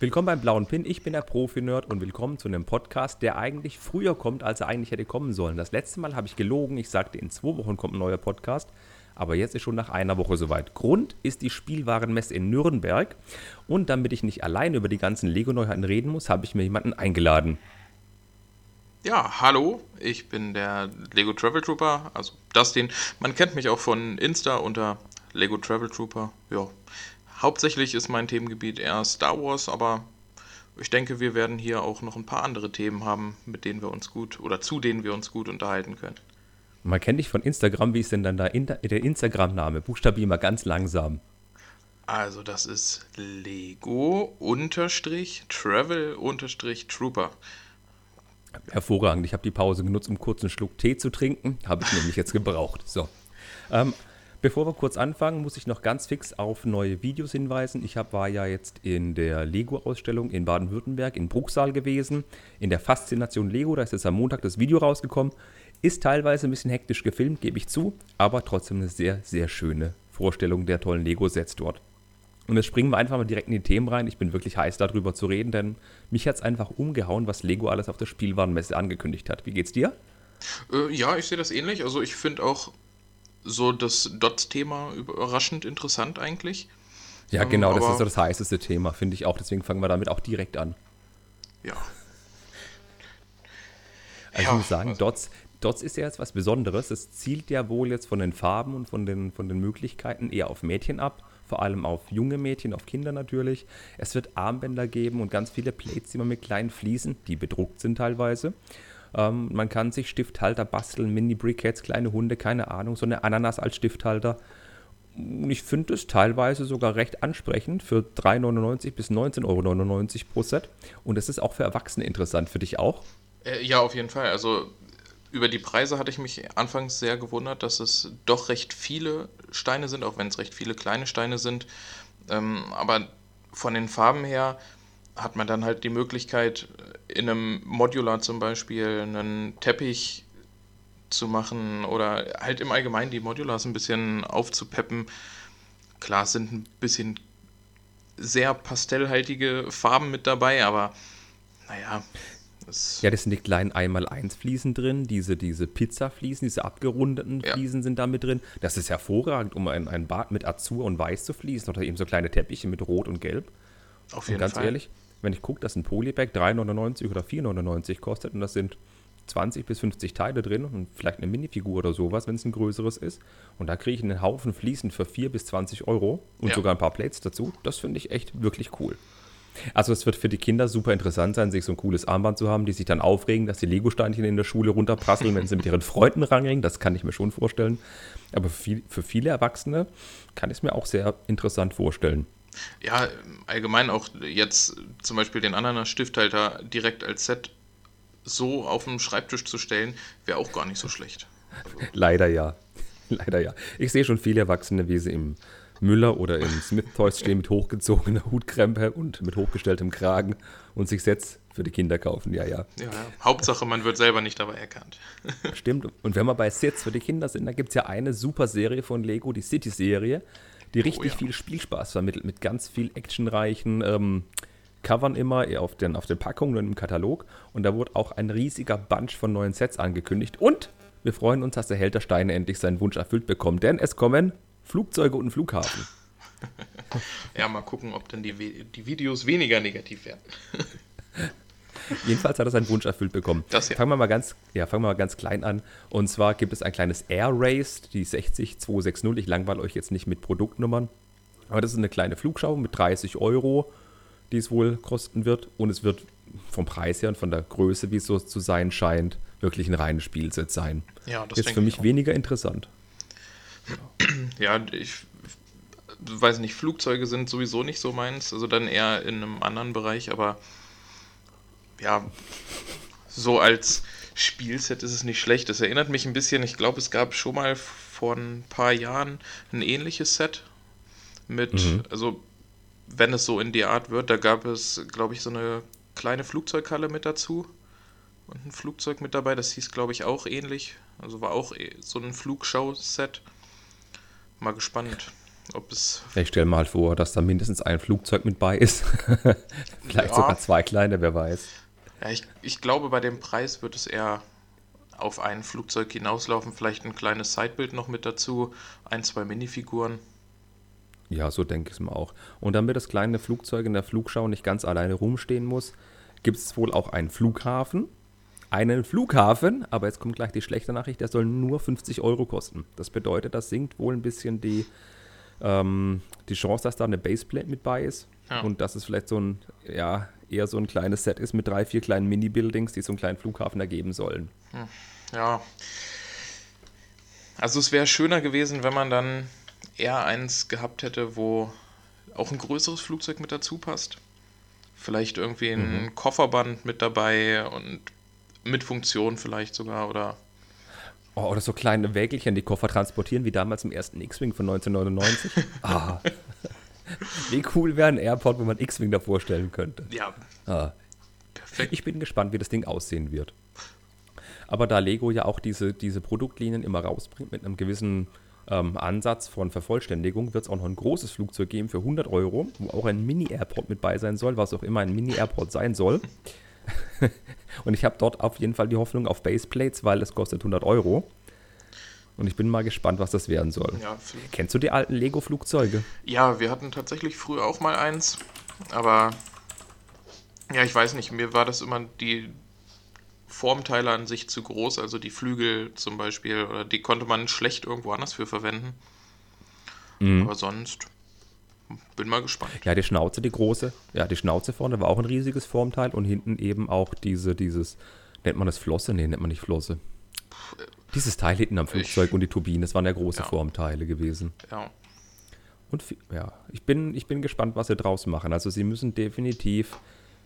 Willkommen beim Blauen Pin. Ich bin der Profi-Nerd und willkommen zu einem Podcast, der eigentlich früher kommt, als er eigentlich hätte kommen sollen. Das letzte Mal habe ich gelogen. Ich sagte, in zwei Wochen kommt ein neuer Podcast. Aber jetzt ist schon nach einer Woche soweit. Grund ist die Spielwarenmesse in Nürnberg. Und damit ich nicht alleine über die ganzen Lego-Neuheiten reden muss, habe ich mir jemanden eingeladen. Ja, hallo, ich bin der Lego Travel Trooper, also Dustin. Man kennt mich auch von Insta unter Lego Travel Trooper. Ja, hauptsächlich ist mein Themengebiet eher Star Wars, aber ich denke, wir werden hier auch noch ein paar andere Themen haben, mit denen wir uns gut oder zu denen wir uns gut unterhalten können. Man kennt dich von Instagram. Wie ist denn dann da in der Instagram-Name? Buchstabier mal ganz langsam. Also, das ist Lego-Travel-Trooper. Hervorragend. Ich habe die Pause genutzt, um kurz einen Schluck Tee zu trinken. Habe ich nämlich jetzt gebraucht. So. Ähm, bevor wir kurz anfangen, muss ich noch ganz fix auf neue Videos hinweisen. Ich hab, war ja jetzt in der Lego-Ausstellung in Baden-Württemberg in Bruchsal gewesen. In der Faszination Lego. Da ist jetzt am Montag das Video rausgekommen. Ist teilweise ein bisschen hektisch gefilmt, gebe ich zu. Aber trotzdem eine sehr, sehr schöne Vorstellung der tollen Lego-Sets dort. Und jetzt springen wir einfach mal direkt in die Themen rein. Ich bin wirklich heiß darüber zu reden, denn mich hat es einfach umgehauen, was Lego alles auf der Spielwarenmesse angekündigt hat. Wie geht's dir? Äh, ja, ich sehe das ähnlich. Also ich finde auch so das Dots-Thema überraschend interessant eigentlich. Ja, ähm, genau, ähm, das ist so das heißeste Thema, finde ich auch. Deswegen fangen wir damit auch direkt an. Ja. Also ja, ich muss sagen, also Dots, Dots ist ja jetzt was Besonderes. Es zielt ja wohl jetzt von den Farben und von den, von den Möglichkeiten eher auf Mädchen ab vor allem auf junge Mädchen, auf Kinder natürlich. Es wird Armbänder geben und ganz viele Plates, die man mit kleinen Fliesen, die bedruckt sind teilweise. Ähm, man kann sich Stifthalter basteln, Mini-Briquettes, kleine Hunde, keine Ahnung, so eine Ananas als Stifthalter. Ich finde es teilweise sogar recht ansprechend für 3,99 bis 19,99 Euro pro Set. Und es ist auch für Erwachsene interessant. Für dich auch? Äh, ja, auf jeden Fall. Also über die Preise hatte ich mich anfangs sehr gewundert, dass es doch recht viele Steine sind, auch wenn es recht viele kleine Steine sind. Ähm, aber von den Farben her hat man dann halt die Möglichkeit, in einem Modular zum Beispiel einen Teppich zu machen oder halt im Allgemeinen die Modulars ein bisschen aufzupeppen. Klar sind ein bisschen sehr pastellhaltige Farben mit dabei, aber naja, ja, das sind die kleinen 1x1 Fliesen drin, diese, diese Pizza-Fliesen, diese abgerundeten ja. Fliesen sind da mit drin. Das ist hervorragend, um ein, ein Bad mit Azur und Weiß zu fließen oder eben so kleine Teppiche mit Rot und Gelb. Auf jeden und ganz Fall. ehrlich, wenn ich gucke, dass ein Polybag 3,99 oder 4,99 kostet und das sind 20 bis 50 Teile drin und vielleicht eine Minifigur oder sowas, wenn es ein größeres ist. Und da kriege ich einen Haufen Fliesen für 4 bis 20 Euro und ja. sogar ein paar Plates dazu. Das finde ich echt wirklich cool. Also es wird für die Kinder super interessant sein, sich so ein cooles Armband zu haben, die sich dann aufregen, dass die Lego-Steinchen in der Schule runterprasseln, wenn sie mit ihren Freunden ranringen. Das kann ich mir schon vorstellen. Aber für, für viele Erwachsene kann ich es mir auch sehr interessant vorstellen. Ja, allgemein auch jetzt zum Beispiel den Ananas-Stifthalter direkt als Set so auf dem Schreibtisch zu stellen, wäre auch gar nicht so schlecht. Also Leider ja. Leider ja. Ich sehe schon viele Erwachsene, wie sie im Müller oder in Smith Toys stehen mit hochgezogener Hutkrempe und mit hochgestelltem Kragen und sich Sets für die Kinder kaufen. Ja, ja. ja, ja. Hauptsache, man wird selber nicht dabei erkannt. Stimmt. Und wenn wir bei Sets für die Kinder sind, da gibt es ja eine super Serie von Lego, die City-Serie, die oh richtig oh, ja. viel Spielspaß vermittelt, mit ganz viel actionreichen ähm, Covern immer auf den, auf den Packungen und im Katalog. Und da wurde auch ein riesiger Bunch von neuen Sets angekündigt. Und wir freuen uns, dass der Held der Steine endlich seinen Wunsch erfüllt bekommt, denn es kommen Flugzeuge und Flughafen. ja, mal gucken, ob dann die, die Videos weniger negativ werden. Jedenfalls hat er seinen Wunsch erfüllt bekommen. Das ja. Fangen wir mal ganz, ja, fangen wir mal ganz klein an. Und zwar gibt es ein kleines Air Race, die 60260. Ich langweile euch jetzt nicht mit Produktnummern. Aber das ist eine kleine Flugschau mit 30 Euro, die es wohl kosten wird. Und es wird vom Preis her und von der Größe, wie es so zu sein scheint, wirklich ein reines Spielset sein. Ja, das ist für mich weniger interessant. Ja, ich weiß nicht, Flugzeuge sind sowieso nicht so meins, also dann eher in einem anderen Bereich, aber ja, so als Spielset ist es nicht schlecht. Das erinnert mich ein bisschen, ich glaube, es gab schon mal vor ein paar Jahren ein ähnliches Set mit, mhm. also wenn es so in die Art wird, da gab es, glaube ich, so eine kleine Flugzeughalle mit dazu und ein Flugzeug mit dabei, das hieß, glaube ich, auch ähnlich, also war auch so ein Flugschau-Set. Mal gespannt. ob es. Ich stelle mal vor, dass da mindestens ein Flugzeug mit bei ist. Vielleicht ja. sogar zwei kleine, wer weiß. Ja, ich, ich glaube, bei dem Preis wird es eher auf ein Flugzeug hinauslaufen. Vielleicht ein kleines Sidebild noch mit dazu, ein, zwei Minifiguren. Ja, so denke ich es mir auch. Und damit das kleine Flugzeug in der Flugschau nicht ganz alleine rumstehen muss, gibt es wohl auch einen Flughafen. Einen Flughafen, aber jetzt kommt gleich die schlechte Nachricht, der soll nur 50 Euro kosten. Das bedeutet, das sinkt wohl ein bisschen die, ähm, die Chance, dass da eine Baseplate mit bei ist. Ja. Und dass es vielleicht so ein, ja, eher so ein kleines Set ist mit drei, vier kleinen Mini-Buildings, die so einen kleinen Flughafen ergeben sollen. Hm. Ja. Also es wäre schöner gewesen, wenn man dann eher eins gehabt hätte, wo auch ein größeres Flugzeug mit dazu passt. Vielleicht irgendwie ein mhm. Kofferband mit dabei und mit Funktion vielleicht sogar oder. Oh, oder so kleine Wägelchen, die Koffer transportieren, wie damals im ersten X-Wing von 1999. ah. Wie cool wäre ein Airport, wo man X-Wing da vorstellen könnte. Ja. Ah. Perfekt. Ich bin gespannt, wie das Ding aussehen wird. Aber da Lego ja auch diese, diese Produktlinien immer rausbringt mit einem gewissen ähm, Ansatz von Vervollständigung, wird es auch noch ein großes Flugzeug geben für 100 Euro, wo auch ein Mini-Airport mit bei sein soll, was auch immer ein Mini-Airport sein soll. Und ich habe dort auf jeden Fall die Hoffnung auf Baseplates, weil es kostet 100 Euro. Und ich bin mal gespannt, was das werden soll. Ja, Kennst du die alten Lego-Flugzeuge? Ja, wir hatten tatsächlich früher auch mal eins. Aber ja, ich weiß nicht, mir war das immer die, Formteile an sich zu groß, also die Flügel zum Beispiel, oder die konnte man schlecht irgendwo anders für verwenden. Mhm. Aber sonst bin mal gespannt. Ja, die Schnauze, die große, ja, die Schnauze vorne war auch ein riesiges Formteil und hinten eben auch diese, dieses, nennt man das Flosse? Nee, nennt man nicht Flosse. Dieses Teil hinten am Flugzeug ich, und die Turbine, das waren ja große ja. Formteile gewesen. Ja. Und ja, ich bin, ich bin gespannt, was sie draus machen. Also sie müssen definitiv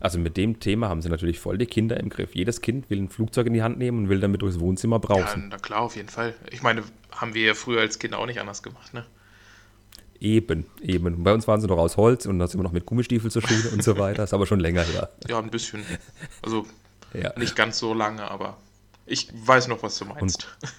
also mit dem Thema haben sie natürlich voll die Kinder im Griff. Jedes Kind will ein Flugzeug in die Hand nehmen und will damit durchs Wohnzimmer brauchen. Ja, na klar, auf jeden Fall. Ich meine, haben wir ja früher als Kinder auch nicht anders gemacht, ne? Eben, eben. Bei uns waren sie noch aus Holz und da sind wir noch mit Gummistiefel zur Schule und so weiter. Das ist aber schon länger her. Ja, ein bisschen. Also ja. nicht ganz so lange, aber ich weiß noch, was du meinst. Und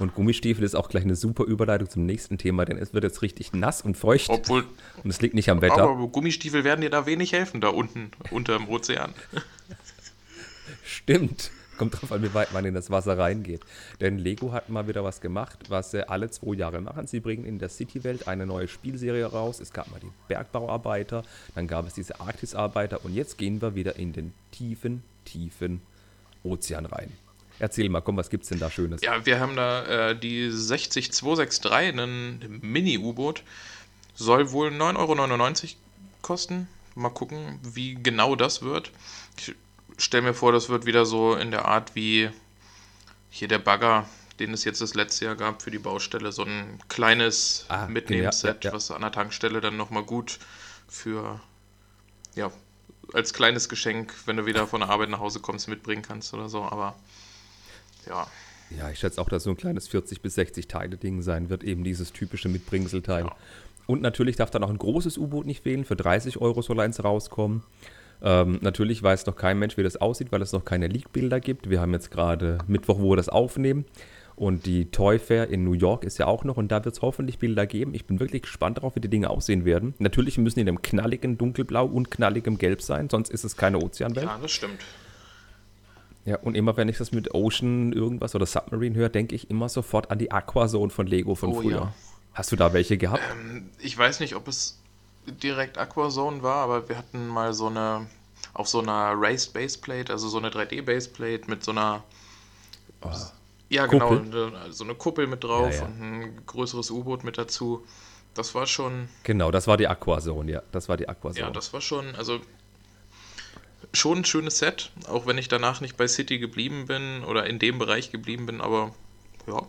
und Gummistiefel ist auch gleich eine super Überleitung zum nächsten Thema, denn es wird jetzt richtig nass und feucht. Obwohl. Und es liegt nicht am Wetter. Aber Gummistiefel werden dir da wenig helfen, da unten, unter dem Ozean. Stimmt. Kommt drauf an, wie weit man in das Wasser reingeht. Denn Lego hat mal wieder was gemacht, was sie alle zwei Jahre machen. Sie bringen in der City-Welt eine neue Spielserie raus. Es gab mal die Bergbauarbeiter, dann gab es diese Arktisarbeiter und jetzt gehen wir wieder in den tiefen, tiefen Ozean rein. Erzähl mal, komm, was gibt's denn da Schönes? Ja, wir haben da äh, die 60263, ein Mini-U-Boot. Soll wohl 9,99 Euro kosten. Mal gucken, wie genau das wird. Ich stelle mir vor, das wird wieder so in der Art wie hier der Bagger, den es jetzt das letzte Jahr gab für die Baustelle. So ein kleines ah, Mitnehmset, ja, ja, ja. was an der Tankstelle dann nochmal gut für, ja, als kleines Geschenk, wenn du wieder von der Arbeit nach Hause kommst, mitbringen kannst oder so. Aber ja. Ja, ich schätze auch, dass so ein kleines 40 bis 60 Teile Ding sein wird, eben dieses typische Mitbringselteil. Ja. Und natürlich darf dann auch ein großes U-Boot nicht fehlen. Für 30 Euro soll eins rauskommen. Ähm, natürlich weiß noch kein Mensch, wie das aussieht, weil es noch keine Leak-Bilder gibt. Wir haben jetzt gerade Mittwoch, wo wir das aufnehmen. Und die Toy Fair in New York ist ja auch noch und da wird es hoffentlich Bilder geben. Ich bin wirklich gespannt darauf, wie die Dinge aussehen werden. Natürlich müssen die in einem knalligen Dunkelblau und knalligem Gelb sein, sonst ist es keine Ozeanwelt. Ja, das stimmt. Ja, und immer wenn ich das mit Ocean irgendwas oder Submarine höre, denke ich immer sofort an die Aquazone von Lego von oh, früher. Ja. Hast du da welche gehabt? Ähm, ich weiß nicht, ob es direkt Aquazone war, aber wir hatten mal so eine auf so einer Raised Baseplate, also so eine 3D Baseplate mit so einer oh. Ja genau, Kuppel. so eine Kuppel mit drauf ja, ja. und ein größeres U-Boot mit dazu. Das war schon. Genau, das war die Aquazone, ja. Das war die Aquazone. Ja, das war schon, also schon ein schönes Set, auch wenn ich danach nicht bei City geblieben bin oder in dem Bereich geblieben bin, aber ja,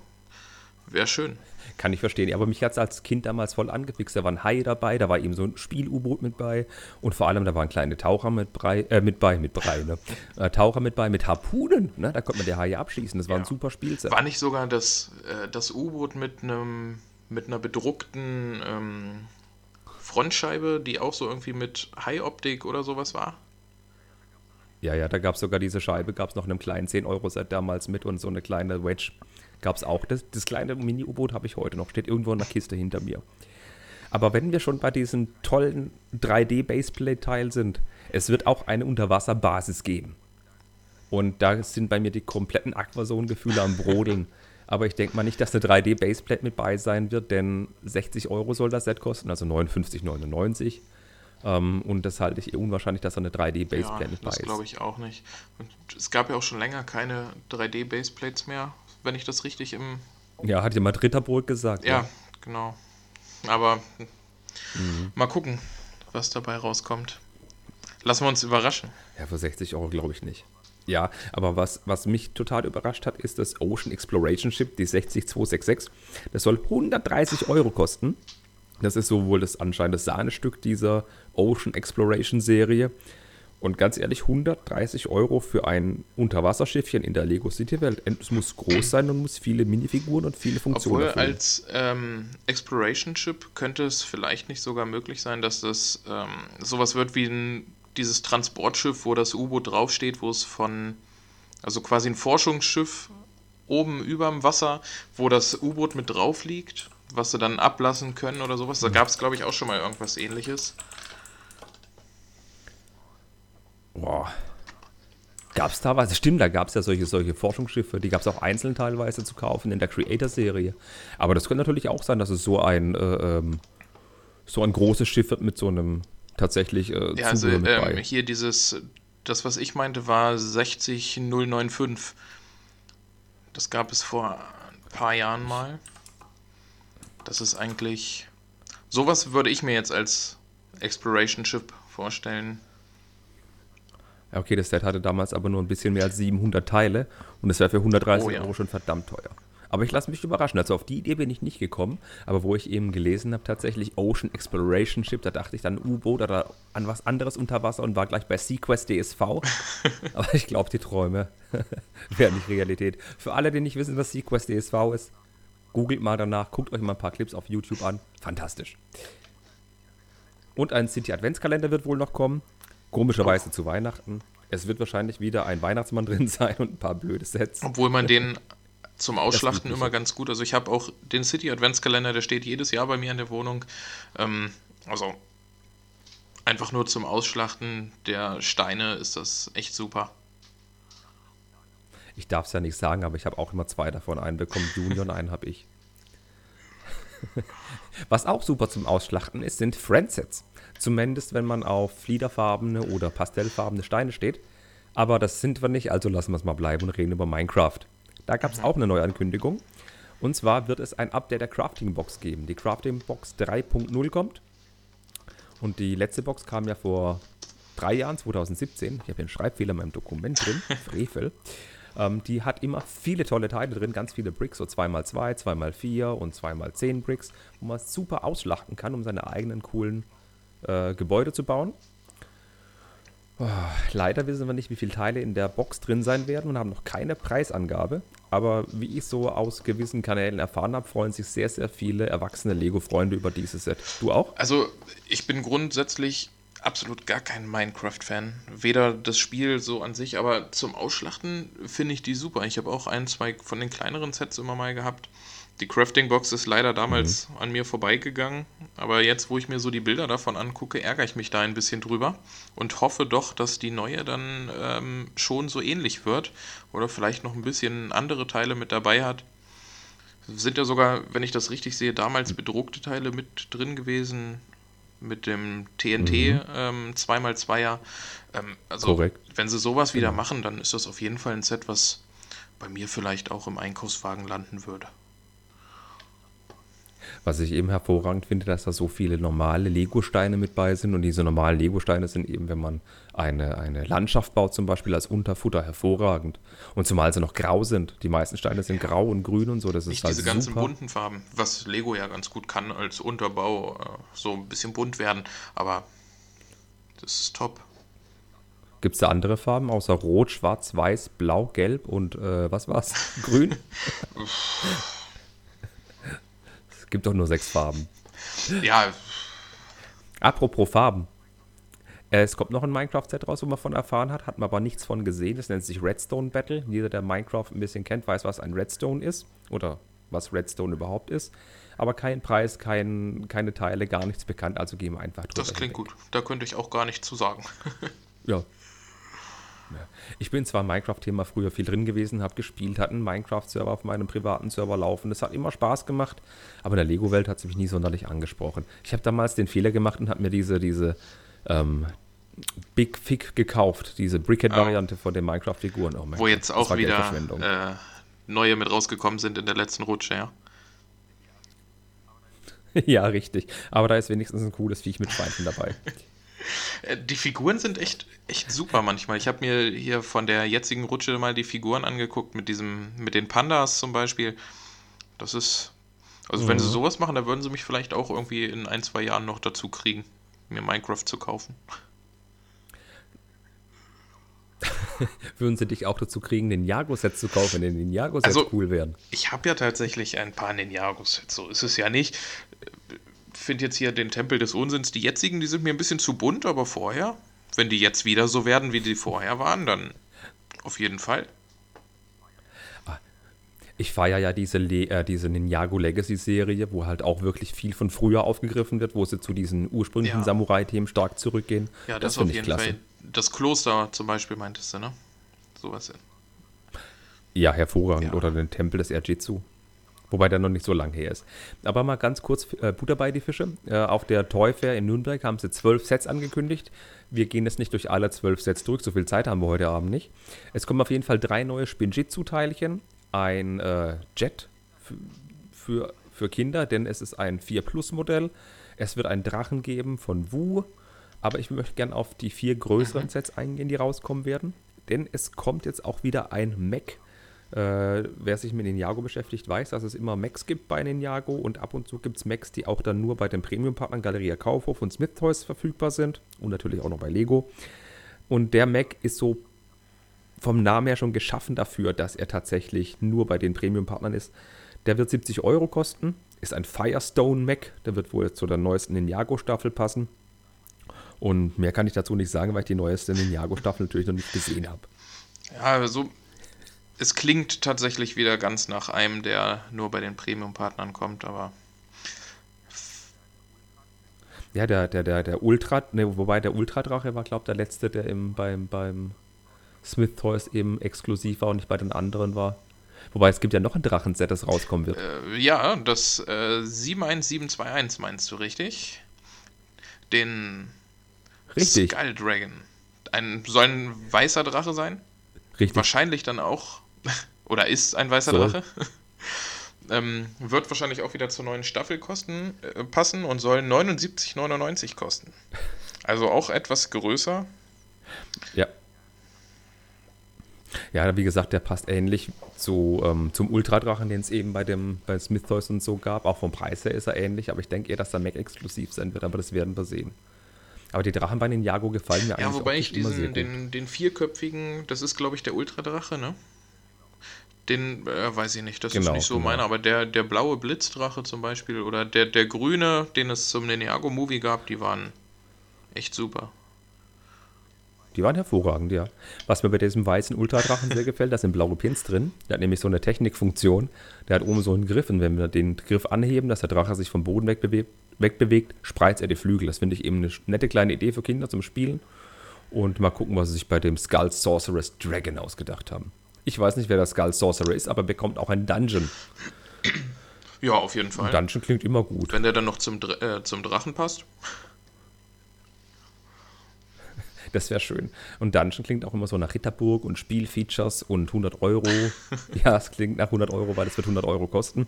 wäre schön. Kann ich verstehen. Aber mich hat es als Kind damals voll angefixt. Da war ein Hai dabei, da war eben so ein Spiel-U-Boot mit bei und vor allem da waren kleine Taucher mit, Brei, äh, mit bei, mit Brei, ne? äh, Taucher mit bei, mit Harpunen, ne? Da konnte man der Haie abschießen. Das war ja. ein super Spielset. War nicht sogar das, äh, das U-Boot mit einem mit einer bedruckten ähm, Frontscheibe, die auch so irgendwie mit Hai-Optik oder sowas war? Ja, ja, da gab es sogar diese Scheibe, gab es noch in einem kleinen 10-Euro-Set damals mit und so eine kleine Wedge. Gab es auch. Das, das kleine Mini-U-Boot habe ich heute noch. Steht irgendwo in der Kiste hinter mir. Aber wenn wir schon bei diesem tollen 3D-Baseplate-Teil sind, es wird auch eine Unterwasserbasis geben. Und da sind bei mir die kompletten Aquazone-Gefühle am Brodeln. Aber ich denke mal nicht, dass eine 3D-Baseplate mit bei sein wird, denn 60 Euro soll das Set kosten, also 59,99. Ähm, und das halte ich unwahrscheinlich, dass da eine 3D-Baseplate ja, mit bei ist. Das glaube ich auch nicht. Und es gab ja auch schon länger keine 3D-Baseplates mehr, wenn ich das richtig im. Ja, hat ja mal Ritterburg gesagt. Ja, ja. genau. Aber mhm. mal gucken, was dabei rauskommt. Lassen wir uns überraschen. Ja, für 60 Euro glaube ich nicht. Ja, aber was, was mich total überrascht hat, ist das Ocean Exploration Ship, die 60266. Das soll 130 Euro kosten. Das ist sowohl das anscheinend das Sahnestück dieser Ocean Exploration Serie. Und ganz ehrlich, 130 Euro für ein Unterwasserschiffchen in der Lego City Welt. Es muss groß sein und muss viele Minifiguren und viele Funktionen Obwohl erfüllen. als ähm, Exploration Ship könnte es vielleicht nicht sogar möglich sein, dass das ähm, sowas wird wie ein, dieses Transportschiff, wo das U-Boot draufsteht, wo es von, also quasi ein Forschungsschiff oben überm Wasser, wo das U-Boot mit drauf liegt was sie dann ablassen können oder sowas. Da gab es, glaube ich, auch schon mal irgendwas ähnliches. Boah. Gab es da was? Stimmt, da gab es ja solche, solche Forschungsschiffe, die gab es auch einzeln teilweise zu kaufen in der Creator-Serie. Aber das könnte natürlich auch sein, dass es so ein, äh, ähm, so ein großes Schiff wird mit so einem tatsächlich äh, ja, also, ähm, hier dieses, das was ich meinte, war 60095. Das gab es vor ein paar Jahren mal. Das ist eigentlich. Sowas würde ich mir jetzt als Exploration Ship vorstellen. Ja, okay, das Set hatte damals aber nur ein bisschen mehr als 700 Teile und das wäre für 130 oh, ja. Euro schon verdammt teuer. Aber ich lasse mich überraschen. Also auf die Idee bin ich nicht gekommen, aber wo ich eben gelesen habe, tatsächlich Ocean Exploration Ship, da dachte ich dann U-Boot oder an was anderes unter Wasser und war gleich bei Sequest DSV. aber ich glaube, die Träume werden nicht Realität. Für alle, die nicht wissen, was Sequest DSV ist, Googelt mal danach, guckt euch mal ein paar Clips auf YouTube an. Fantastisch. Und ein City Adventskalender wird wohl noch kommen. Komischerweise oh. zu Weihnachten. Es wird wahrscheinlich wieder ein Weihnachtsmann drin sein und ein paar blöde Sets. Obwohl man den zum Ausschlachten immer ganz gut. Also ich habe auch den City Adventskalender, der steht jedes Jahr bei mir in der Wohnung. Ähm, also einfach nur zum Ausschlachten der Steine ist das echt super. Ich darf es ja nicht sagen, aber ich habe auch immer zwei davon. Einen bekommt Junior und einen habe ich. Was auch super zum Ausschlachten ist, sind Friendsets. Zumindest, wenn man auf fliederfarbene oder pastellfarbene Steine steht. Aber das sind wir nicht, also lassen wir es mal bleiben und reden über Minecraft. Da gab es auch eine neue Ankündigung. Und zwar wird es ein Update der Crafting Box geben. Die Crafting Box 3.0 kommt. Und die letzte Box kam ja vor drei Jahren, 2017. Ich habe hier einen Schreibfehler in meinem Dokument drin. Frevel. Ähm, die hat immer viele tolle Teile drin, ganz viele Bricks, so 2x2, 2x4 und 2x10 Bricks, wo man super ausschlachten kann, um seine eigenen coolen äh, Gebäude zu bauen. Oh, leider wissen wir nicht, wie viele Teile in der Box drin sein werden und haben noch keine Preisangabe. Aber wie ich so aus gewissen Kanälen erfahren habe, freuen sich sehr, sehr viele erwachsene Lego-Freunde über dieses Set. Du auch? Also, ich bin grundsätzlich absolut gar kein Minecraft-Fan. Weder das Spiel so an sich, aber zum Ausschlachten finde ich die super. Ich habe auch ein, zwei von den kleineren Sets immer mal gehabt. Die Crafting Box ist leider damals mhm. an mir vorbeigegangen, aber jetzt, wo ich mir so die Bilder davon angucke, ärgere ich mich da ein bisschen drüber und hoffe doch, dass die neue dann ähm, schon so ähnlich wird oder vielleicht noch ein bisschen andere Teile mit dabei hat. Sind ja sogar, wenn ich das richtig sehe, damals bedruckte Teile mit drin gewesen mit dem TNT mhm. ähm, 2x2er. Ähm, also, Korrekt. wenn sie sowas wieder genau. machen, dann ist das auf jeden Fall ein Set, was bei mir vielleicht auch im Einkaufswagen landen würde. Was ich eben hervorragend finde, dass da so viele normale Lego-Steine mit bei sind. Und diese normalen Lego-Steine sind eben, wenn man eine, eine Landschaft baut, zum Beispiel als Unterfutter, hervorragend. Und zumal sie noch grau sind. Die meisten Steine sind grau und grün und so. Das Nicht ist halt diese ganzen super. bunten Farben, was Lego ja ganz gut kann als Unterbau, äh, so ein bisschen bunt werden. Aber das ist top. Gibt es da andere Farben außer Rot, Schwarz, Weiß, Blau, Gelb und äh, was war's? Grün? Gibt doch nur sechs Farben. Ja. Apropos Farben. Äh, es kommt noch ein Minecraft-Set raus, wo man von erfahren hat, hat man aber nichts von gesehen. Das nennt sich Redstone Battle. Jeder, der Minecraft ein bisschen kennt, weiß, was ein Redstone ist oder was Redstone überhaupt ist. Aber kein Preis, kein, keine Teile, gar nichts bekannt, also gehen wir einfach drüber. Das klingt hinweg. gut. Da könnte ich auch gar nichts zu sagen. ja, ich bin zwar Minecraft-Thema früher viel drin gewesen, habe gespielt, hatte einen Minecraft-Server auf meinem privaten Server laufen. Das hat immer Spaß gemacht, aber in der Lego-Welt hat es mich nie sonderlich angesprochen. Ich habe damals den Fehler gemacht und habe mir diese, diese ähm, Big Fig gekauft, diese Brickhead-Variante oh. von den Minecraft-Figuren. Oh Wo jetzt auch wieder äh, neue mit rausgekommen sind in der letzten Rutsche, ja. ja, richtig. Aber da ist wenigstens ein cooles Viech mit Schweinchen dabei. Äh, die Figuren sind echt, echt super manchmal. Ich habe mir hier von der jetzigen Rutsche mal die Figuren angeguckt, mit diesem, mit den Pandas zum Beispiel. Das ist. Also, mhm. wenn sie mhm. sowas machen, dann würden sie mich vielleicht auch irgendwie in ein, zwei Jahren noch dazu kriegen, mir Minecraft zu kaufen. würden sie dich auch dazu kriegen, den Ninjago-Sets zu kaufen, wenn die Ninjago-Sets also, cool wären? Ich habe ja tatsächlich ein paar Ninjago-Sets, so ist es ja nicht finde jetzt hier den Tempel des Unsinns, die jetzigen, die sind mir ein bisschen zu bunt, aber vorher, wenn die jetzt wieder so werden, wie die vorher waren, dann auf jeden Fall. Ah, ich feiere ja diese, Le äh, diese Ninjago Legacy Serie, wo halt auch wirklich viel von früher aufgegriffen wird, wo sie zu diesen ursprünglichen ja. Samurai-Themen stark zurückgehen. Ja, das, das auf jeden klasse. Fall. Das Kloster zum Beispiel meintest du, ne? Sowas. Ja, hervorragend. Ja. Oder den Tempel des Erjitsu. Wobei der noch nicht so lang her ist. Aber mal ganz kurz äh, Butter bei die Fische. Äh, auf der Toy Fair in Nürnberg haben sie zwölf Sets angekündigt. Wir gehen jetzt nicht durch alle zwölf Sets durch, so viel Zeit haben wir heute Abend nicht. Es kommen auf jeden Fall drei neue Spinjitzu-Teilchen, ein äh, Jet für, für Kinder, denn es ist ein 4 Plus Modell. Es wird einen Drachen geben von Wu, aber ich möchte gerne auf die vier größeren Sets eingehen, die rauskommen werden. Denn es kommt jetzt auch wieder ein Mac äh, wer sich mit Ninjago beschäftigt, weiß, dass es immer Macs gibt bei Ninjago und ab und zu gibt es Macs, die auch dann nur bei den Premium-Partnern Galeria Kaufhof und Smith Toys verfügbar sind und natürlich auch noch bei Lego. Und der Mac ist so vom Namen her schon geschaffen dafür, dass er tatsächlich nur bei den Premium-Partnern ist. Der wird 70 Euro kosten, ist ein Firestone Mac, der wird wohl zu der neuesten Ninjago-Staffel passen. Und mehr kann ich dazu nicht sagen, weil ich die neueste Ninjago-Staffel natürlich noch nicht gesehen habe. Ja, so es klingt tatsächlich wieder ganz nach einem, der nur bei den Premium-Partnern kommt, aber. Ja, der, der, der, der Ultra, ne, wobei der Ultradrache war, glaube ich, der letzte, der im, beim, beim Smith Toys eben exklusiv war und nicht bei den anderen war. Wobei es gibt ja noch ein Drachenset, das rauskommen wird. Äh, ja, das äh, 71721 meinst du richtig? Den richtig. Skull Dragon. Ein, soll ein weißer Drache sein? Richtig. Wahrscheinlich dann auch oder ist ein weißer soll. Drache. ähm, wird wahrscheinlich auch wieder zur neuen Staffel kosten, äh, passen und soll 79,99 kosten. Also auch etwas größer. Ja. Ja, wie gesagt, der passt ähnlich zu, ähm, zum Ultradrachen, den es eben bei dem bei Smith Toys und so gab. Auch vom Preis her ist er ähnlich, aber ich denke eher, dass der Mac exklusiv sein wird, aber das werden wir sehen. Aber die Drachen bei den Jago gefallen mir ja, eigentlich. Ja, wobei ich diesen, den, den vierköpfigen, das ist glaube ich der Ultradrache, ne? Den äh, weiß ich nicht, das genau, ist nicht so genau. meiner, aber der, der blaue Blitzdrache zum Beispiel oder der, der grüne, den es zum Ninjago-Movie gab, die waren echt super. Die waren hervorragend, ja. Was mir bei diesem weißen Ultradrachen sehr gefällt, da sind blaue Pins drin. Der hat nämlich so eine Technikfunktion. Der hat oben so einen Griff und wenn wir den Griff anheben, dass der Drache sich vom Boden wegbewegt, wegbewegt spreizt er die Flügel. Das finde ich eben eine nette kleine Idee für Kinder zum Spielen. Und mal gucken, was sie sich bei dem Skull Sorceress Dragon ausgedacht haben. Ich weiß nicht, wer der Skull Sorcerer ist, aber bekommt auch ein Dungeon. Ja, auf jeden Fall. Ein Dungeon klingt immer gut. Wenn der dann noch zum, äh, zum Drachen passt. Das wäre schön. Und Dungeon klingt auch immer so nach Ritterburg und Spielfeatures und 100 Euro. ja, es klingt nach 100 Euro, weil es wird 100 Euro kosten.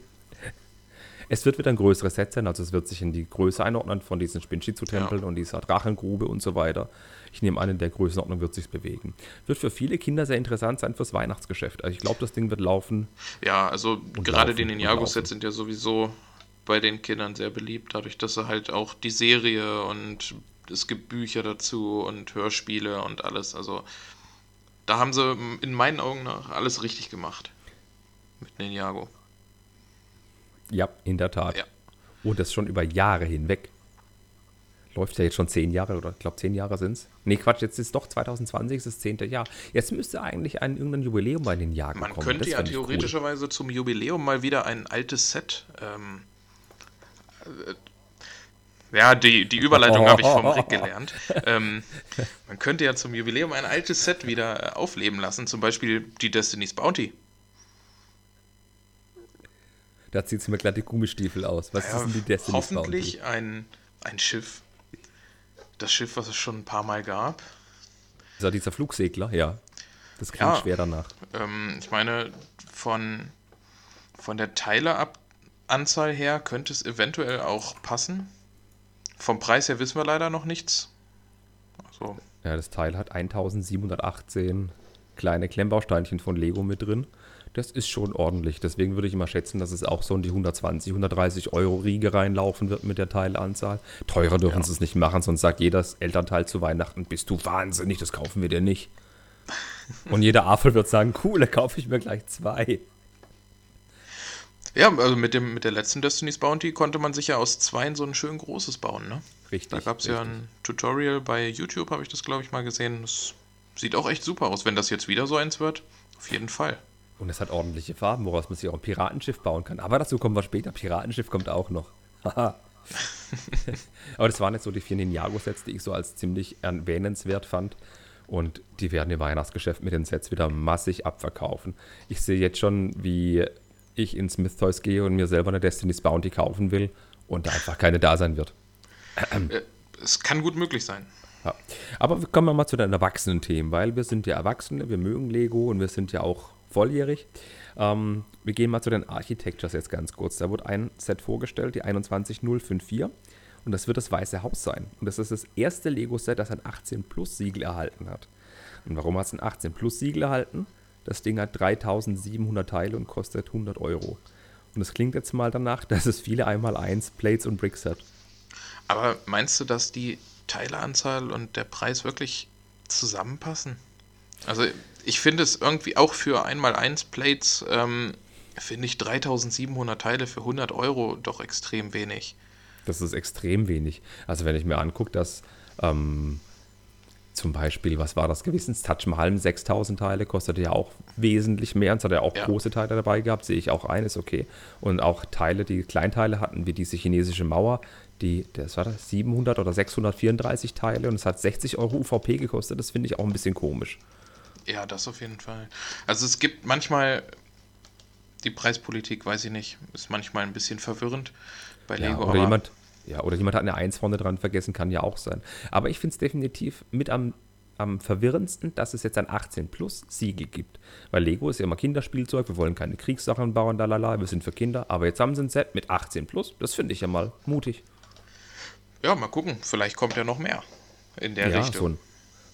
Es wird wieder ein größeres Set sein, also es wird sich in die Größe einordnen von diesen Spinchitsu-Tempeln ja. und dieser Drachengrube und so weiter. Ich nehme an, in der Größenordnung wird sich bewegen. Wird für viele Kinder sehr interessant sein fürs Weihnachtsgeschäft. Also ich glaube, das Ding wird laufen. Ja, also gerade die Ninjago-Sets sind ja sowieso bei den Kindern sehr beliebt, dadurch, dass sie halt auch die Serie und es gibt Bücher dazu und Hörspiele und alles. Also da haben sie in meinen Augen nach alles richtig gemacht mit Ninjago. Ja, in der Tat. Ja. Und das schon über Jahre hinweg. läuft ja jetzt schon zehn Jahre oder ich glaube zehn Jahre sind es. Nee, Quatsch, jetzt ist doch 2020, ist das zehnte Jahr. Jetzt müsste eigentlich ein irgendein Jubiläum bei den Jahren kommen. Man könnte das ja theoretischerweise cool. zum Jubiläum mal wieder ein altes Set. Ähm, äh, ja, die, die Überleitung oh. habe ich vom Rick gelernt. Ähm, man könnte ja zum Jubiläum ein altes Set wieder äh, aufleben lassen, zum Beispiel die Destiny's Bounty. Da zieht sie mir glatt die Gummistiefel aus. Was ja, ist denn die Destiny's hoffentlich Bounty? Ein, ein Schiff, das Schiff, was es schon ein paar Mal gab. Ist ja dieser Flugsegler, ja. Das klingt ja, schwer danach. Ähm, ich meine, von, von der Teileanzahl her könnte es eventuell auch passen. Vom Preis her wissen wir leider noch nichts. Also. Ja, das Teil hat 1718 kleine Klemmbausteinchen von Lego mit drin das ist schon ordentlich. Deswegen würde ich immer schätzen, dass es auch so in die 120, 130 Euro Riege reinlaufen wird mit der Teilanzahl. Teurer dürfen ja. sie es nicht machen, sonst sagt jedes Elternteil zu Weihnachten, bist du wahnsinnig, das kaufen wir dir nicht. Und jeder Afel wird sagen, cool, da kaufe ich mir gleich zwei. Ja, also mit, dem, mit der letzten Destiny's Bounty konnte man sich ja aus zwei so ein schön großes bauen, ne? Richtig. Da gab es ja ein Tutorial bei YouTube, habe ich das, glaube ich, mal gesehen. Das sieht auch echt super aus. Wenn das jetzt wieder so eins wird, auf jeden Fall. Und es hat ordentliche Farben, woraus man sich auch ein Piratenschiff bauen kann. Aber dazu kommen wir später. Piratenschiff kommt auch noch. Aber das waren jetzt so die vier Ninjago-Sets, die ich so als ziemlich erwähnenswert fand. Und die werden im Weihnachtsgeschäft mit den Sets wieder massig abverkaufen. Ich sehe jetzt schon, wie ich in Smith Toys gehe und mir selber eine Destiny's Bounty kaufen will und da einfach keine da sein wird. Äh, es kann gut möglich sein. Ja. Aber kommen wir mal zu den Erwachsenen-Themen, weil wir sind ja Erwachsene, wir mögen Lego und wir sind ja auch volljährig. Ähm, wir gehen mal zu den Architectures jetzt ganz kurz. Da wurde ein Set vorgestellt, die 21054. Und das wird das Weiße Haus sein. Und das ist das erste Lego-Set, das ein 18 Plus Siegel erhalten hat. Und warum hat es ein 18 Plus Siegel erhalten? Das Ding hat 3700 Teile und kostet 100 Euro. Und es klingt jetzt mal danach, dass es viele einmal 1 Plates und Bricks hat. Aber meinst du, dass die Teileanzahl und der Preis wirklich zusammenpassen? Also ich finde es irgendwie auch für 1x1 Plates, ähm, finde ich 3700 Teile für 100 Euro doch extrem wenig. Das ist extrem wenig. Also wenn ich mir angucke, dass ähm, zum Beispiel, was war das gewesen? Das Touch Mahal 6000 Teile kostet ja auch wesentlich mehr. Es hat ja auch ja. große Teile dabei gehabt, sehe ich auch ein, ist okay. Und auch Teile, die Kleinteile hatten, wie diese chinesische Mauer, die, das war das, 700 oder 634 Teile und es hat 60 Euro UVP gekostet. Das finde ich auch ein bisschen komisch. Ja, das auf jeden Fall. Also es gibt manchmal die Preispolitik, weiß ich nicht, ist manchmal ein bisschen verwirrend bei ja, Lego. Oder jemand, ja, oder jemand hat eine Eins vorne dran vergessen, kann ja auch sein. Aber ich finde es definitiv mit am, am verwirrendsten, dass es jetzt ein 18 Plus Siegel gibt. Weil Lego ist ja immer Kinderspielzeug, wir wollen keine Kriegssachen bauen, lalala, wir sind für Kinder. Aber jetzt haben sie ein Set mit 18 Plus, das finde ich ja mal mutig. Ja, mal gucken, vielleicht kommt ja noch mehr in der ja, Richtung. So ein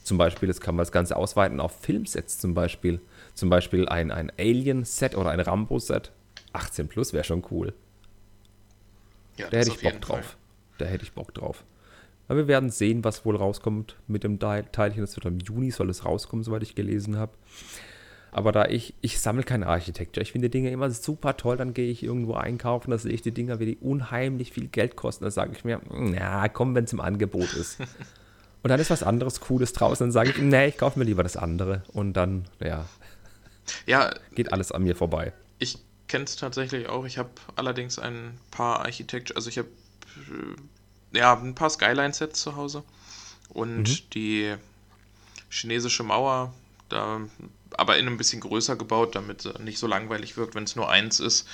zum Beispiel, jetzt kann man das Ganze ausweiten auf Filmsets zum Beispiel. Zum Beispiel ein, ein Alien-Set oder ein Rambo-Set. 18 plus wäre schon cool. Ja, da hätte ich Bock drauf. Fall. Da hätte ich Bock drauf. Aber wir werden sehen, was wohl rauskommt mit dem Teilchen. Das wird im Juni, soll es rauskommen, soweit ich gelesen habe. Aber da ich, ich sammle keine Architektur. Ich finde die Dinge immer super toll. Dann gehe ich irgendwo einkaufen, da sehe ich die Dinger, wie die unheimlich viel Geld kosten. Da sage ich mir, na komm, wenn es im Angebot ist. Und dann ist was anderes Cooles draußen. Dann sage ich, nee, ich kaufe mir lieber das andere. Und dann, ja, ja geht alles an mir vorbei. Ich kenne es tatsächlich auch. Ich habe allerdings ein paar Architecture, also ich habe äh, ja ein paar Skyline-Sets zu Hause. Und mhm. die chinesische Mauer, da, aber in ein bisschen größer gebaut, damit es nicht so langweilig wirkt, wenn es nur eins ist.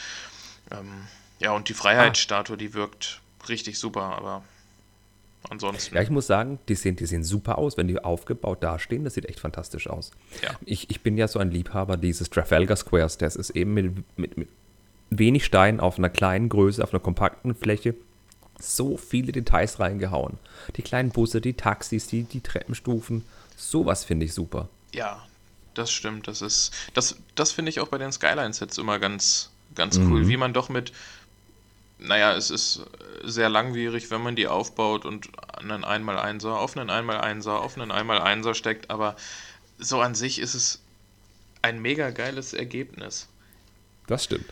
Ähm, ja, und die Freiheitsstatue, ah. die wirkt richtig super, aber ansonsten. Ja, ich muss sagen, die sehen, die sehen super aus, wenn die aufgebaut dastehen. Das sieht echt fantastisch aus. Ja. Ich, ich bin ja so ein Liebhaber dieses Trafalgar Squares. Das ist eben mit, mit, mit wenig Stein auf einer kleinen Größe, auf einer kompakten Fläche so viele Details reingehauen. Die kleinen Busse, die Taxis, die, die Treppenstufen. Sowas finde ich super. Ja, das stimmt. Das ist, das, das finde ich auch bei den Skyline-Sets immer ganz, ganz cool, mhm. wie man doch mit, naja, es ist sehr langwierig, wenn man die aufbaut und einen 1x1er auf einen 1x1er auf einen 1x1er steckt, aber so an sich ist es ein mega geiles Ergebnis. Das stimmt.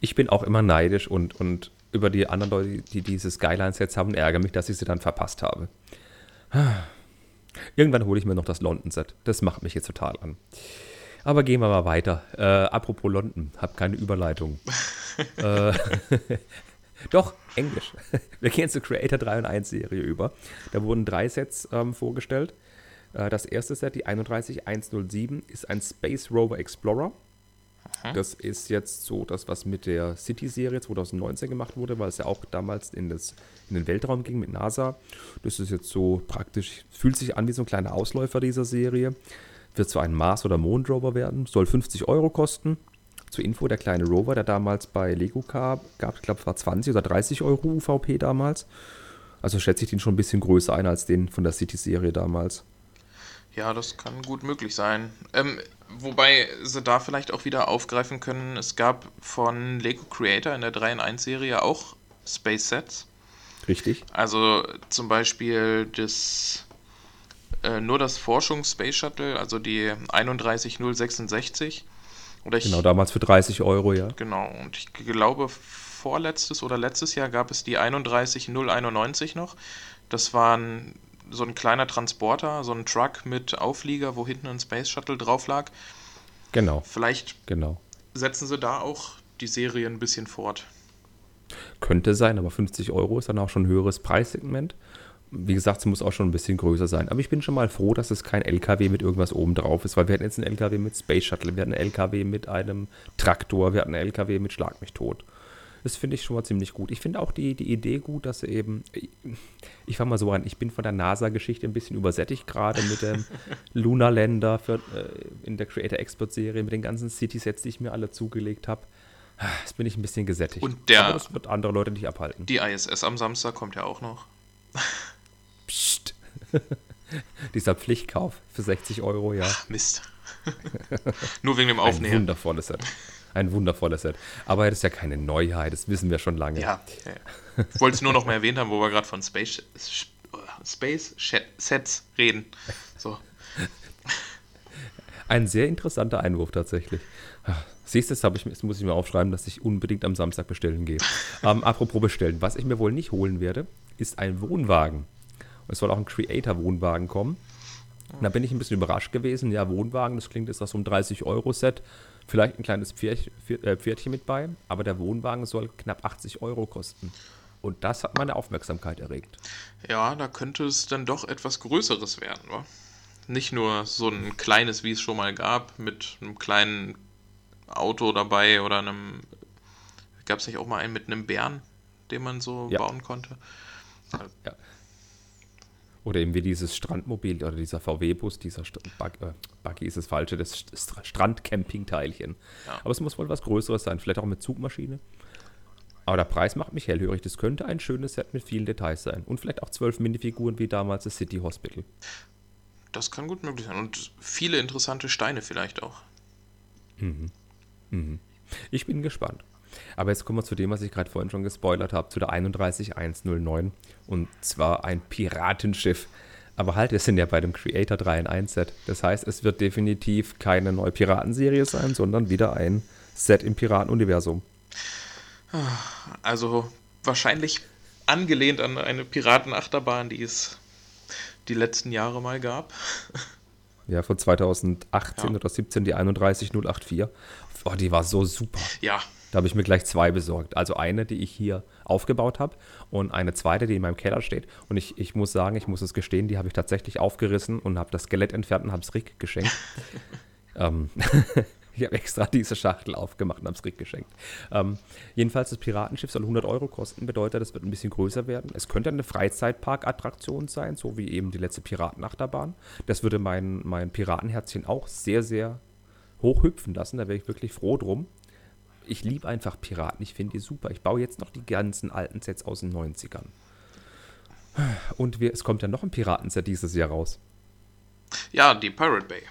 Ich bin auch immer neidisch und, und über die anderen Leute, die diese Skyline-Sets haben, ärgere mich, dass ich sie dann verpasst habe. Irgendwann hole ich mir noch das London-Set. Das macht mich jetzt total an. Aber gehen wir mal weiter. Äh, apropos London, hab keine Überleitung. äh, doch, Englisch. Wir gehen zur Creator 3 und 1 Serie über. Da wurden drei Sets ähm, vorgestellt. Äh, das erste Set, die 31107, ist ein Space Rover Explorer. Das ist jetzt so das, was mit der City-Serie 2019 gemacht wurde, weil es ja auch damals in, das, in den Weltraum ging mit NASA. Das ist jetzt so praktisch, fühlt sich an wie so ein kleiner Ausläufer dieser Serie. Wird zwar ein Mars- oder Mondrover werden, soll 50 Euro kosten. Zur Info, der kleine Rover, der damals bei Lego gab, gab ich glaube, war 20 oder 30 Euro UVP damals. Also schätze ich den schon ein bisschen größer ein als den von der City-Serie damals. Ja, das kann gut möglich sein. Ähm, wobei sie da vielleicht auch wieder aufgreifen können, es gab von Lego Creator in der 3 in 1 Serie auch Space Sets. Richtig. Also zum Beispiel das äh, nur das Forschungs-Space Shuttle, also die 31066. Oder ich, genau, damals für 30 Euro, ja. Genau, und ich glaube, vorletztes oder letztes Jahr gab es die 31091 noch. Das waren so ein kleiner Transporter, so ein Truck mit Auflieger, wo hinten ein Space Shuttle drauf lag. Genau. Vielleicht genau. setzen sie da auch die Serie ein bisschen fort. Könnte sein, aber 50 Euro ist dann auch schon ein höheres Preissegment. Wie gesagt, es muss auch schon ein bisschen größer sein. Aber ich bin schon mal froh, dass es kein LKW mit irgendwas oben drauf ist, weil wir hatten jetzt einen LKW mit Space Shuttle, wir hatten einen LKW mit einem Traktor, wir hatten einen LKW mit Schlag mich tot. Das finde ich schon mal ziemlich gut. Ich finde auch die, die Idee gut, dass sie eben, ich fange mal so an, ich bin von der NASA-Geschichte ein bisschen übersättigt, gerade mit dem Lunar Lander für, äh, in der Creator Expert Serie, mit den ganzen City-Sets, die ich mir alle zugelegt habe. Jetzt bin ich ein bisschen gesättigt. Und der, Aber das wird andere Leute nicht abhalten. Die ISS am Samstag kommt ja auch noch. Psst. Dieser Pflichtkauf für 60 Euro, ja. Ach, Mist. Nur wegen dem Aufnehmen. Ein wundervolles Set. Ein wundervolles Set. Aber das ist ja keine Neuheit, das wissen wir schon lange. Ja, ja. ich wollte es nur noch mal erwähnt haben, wo wir gerade von Space, Space Sets reden. So. Ein sehr interessanter Einwurf tatsächlich. Siehst du, das, ich, das muss ich mir aufschreiben, dass ich unbedingt am Samstag bestellen gehe. ähm, apropos bestellen, was ich mir wohl nicht holen werde, ist ein Wohnwagen. Es soll auch ein Creator-Wohnwagen kommen. Und da bin ich ein bisschen überrascht gewesen. Ja, Wohnwagen, das klingt ist das so ein 30-Euro-Set. Vielleicht ein kleines Pferd, äh, Pferdchen mit bei, aber der Wohnwagen soll knapp 80 Euro kosten. Und das hat meine Aufmerksamkeit erregt. Ja, da könnte es dann doch etwas Größeres werden, wa? Nicht nur so ein kleines, wie es schon mal gab, mit einem kleinen Auto dabei oder einem. Gab es nicht auch mal einen mit einem Bären, den man so ja. bauen konnte? Ja. Oder eben wie dieses Strandmobil oder dieser VW-Bus, dieser St Bug, äh, Buggy ist das falsche, das St Strandcamping-Teilchen. Ja. Aber es muss wohl was Größeres sein, vielleicht auch mit Zugmaschine. Aber der Preis macht mich hellhörig. Das könnte ein schönes Set mit vielen Details sein. Und vielleicht auch zwölf Minifiguren wie damals das City Hospital. Das kann gut möglich sein. Und viele interessante Steine vielleicht auch. Mhm. Mhm. Ich bin gespannt. Aber jetzt kommen wir zu dem, was ich gerade vorhin schon gespoilert habe, zu der 31109. Und zwar ein Piratenschiff. Aber halt, wir sind ja bei dem Creator 3 in 1 Set. Das heißt, es wird definitiv keine neue Piratenserie sein, sondern wieder ein Set im Piratenuniversum. Also wahrscheinlich angelehnt an eine Piratenachterbahn, die es die letzten Jahre mal gab. Ja, von 2018 ja. oder 17, die 31084. Oh, die war so super. Ja, da habe ich mir gleich zwei besorgt. Also eine, die ich hier aufgebaut habe und eine zweite, die in meinem Keller steht. Und ich, ich muss sagen, ich muss es gestehen, die habe ich tatsächlich aufgerissen und habe das Skelett entfernt und habe es Rick geschenkt. ähm, ich habe extra diese Schachtel aufgemacht und habe es Rick geschenkt. Ähm, jedenfalls, das Piratenschiff soll 100 Euro kosten, bedeutet, es wird ein bisschen größer werden. Es könnte eine Freizeitpark-Attraktion sein, so wie eben die letzte Piratenachterbahn. Das würde mein, mein Piratenherzchen auch sehr, sehr hoch hüpfen lassen. Da wäre ich wirklich froh drum ich liebe einfach Piraten. Ich finde die super. Ich baue jetzt noch die ganzen alten Sets aus den 90ern. Und wir, es kommt ja noch ein Piratenset dieses Jahr raus. Ja, die Pirate Bay.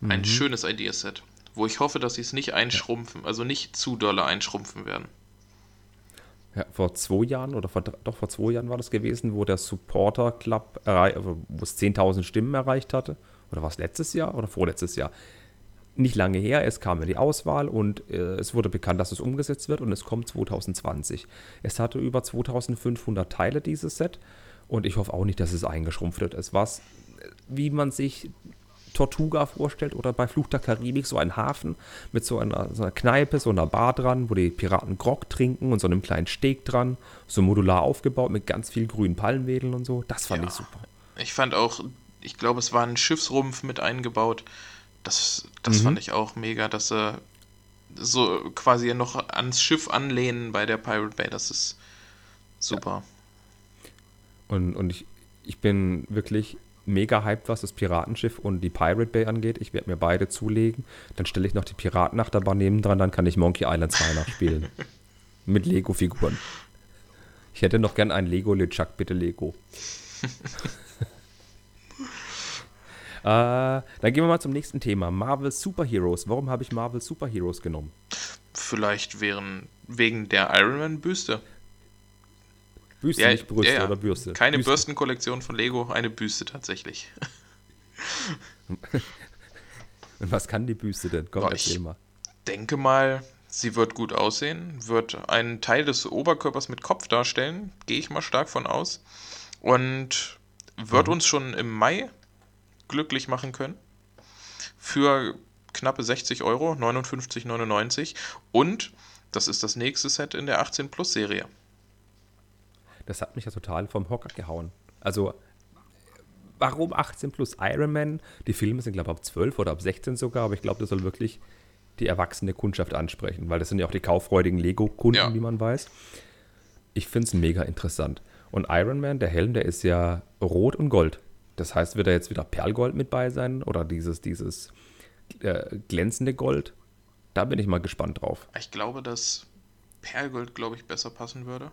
Ein mhm. schönes Ideaset, wo ich hoffe, dass sie es nicht einschrumpfen, also nicht zu dolle einschrumpfen werden. Ja, vor zwei Jahren oder vor, doch vor zwei Jahren war das gewesen, wo der Supporter Club, wo es 10.000 Stimmen erreicht hatte. Oder war es letztes Jahr oder vorletztes Jahr? Nicht lange her, es kam in die Auswahl und äh, es wurde bekannt, dass es umgesetzt wird und es kommt 2020. Es hatte über 2500 Teile, dieses Set, und ich hoffe auch nicht, dass es eingeschrumpft wird. Es war, wie man sich Tortuga vorstellt oder bei Fluch der Karibik so ein Hafen mit so einer, so einer Kneipe, so einer Bar dran, wo die Piraten Grog trinken und so einem kleinen Steg dran, so modular aufgebaut mit ganz viel grünen Palmwedeln und so. Das fand ja, ich super. Ich fand auch, ich glaube, es war ein Schiffsrumpf mit eingebaut. Das, das mhm. fand ich auch mega, dass sie so quasi noch ans Schiff anlehnen bei der Pirate Bay. Das ist super. Ja. Und, und ich, ich bin wirklich mega hyped, was das Piratenschiff und die Pirate Bay angeht. Ich werde mir beide zulegen. Dann stelle ich noch die Piratenachterbahn nebendran, dann kann ich Monkey Island 2 nachspielen. Mit Lego-Figuren. Ich hätte noch gern ein Lego LeChuck, bitte Lego. äh, dann gehen wir mal zum nächsten Thema. Marvel Superheroes. Warum habe ich Marvel Superheroes genommen? Vielleicht wären, wegen der Iron Man Büste. Büste, ja, nicht Brüste ja, ja. oder Bürste. Keine Büste. Bürstenkollektion von Lego, eine Büste tatsächlich. Und was kann die Büste denn? Komm, erzähl mal. denke mal, sie wird gut aussehen, wird einen Teil des Oberkörpers mit Kopf darstellen, gehe ich mal stark von aus. Und wird mhm. uns schon im Mai glücklich machen können. Für knappe 60 Euro, 59,99. Und das ist das nächste Set in der 18 Plus Serie das hat mich ja total vom Hocker gehauen. Also, warum 18 plus Iron Man? Die Filme sind, glaube ich, ab 12 oder ab 16 sogar, aber ich glaube, das soll wirklich die erwachsene Kundschaft ansprechen, weil das sind ja auch die kauffreudigen Lego-Kunden, ja. wie man weiß. Ich finde es mega interessant. Und Iron Man, der Helm, der ist ja rot und gold. Das heißt, wird da jetzt wieder Perlgold mit bei sein oder dieses, dieses äh, glänzende Gold? Da bin ich mal gespannt drauf. Ich glaube, dass Perlgold, glaube ich, besser passen würde.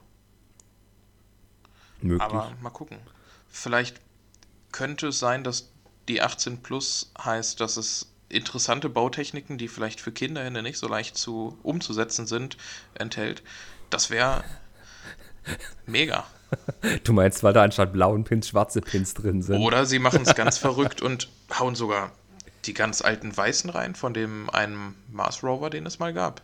Möglich. Aber mal gucken. Vielleicht könnte es sein, dass die 18 Plus heißt, dass es interessante Bautechniken, die vielleicht für Kinderhände nicht so leicht zu umzusetzen sind, enthält. Das wäre mega. Du meinst, weil da anstatt blauen Pins schwarze Pins drin sind. Oder sie machen es ganz verrückt und hauen sogar die ganz alten weißen rein von dem einen Mars Rover, den es mal gab.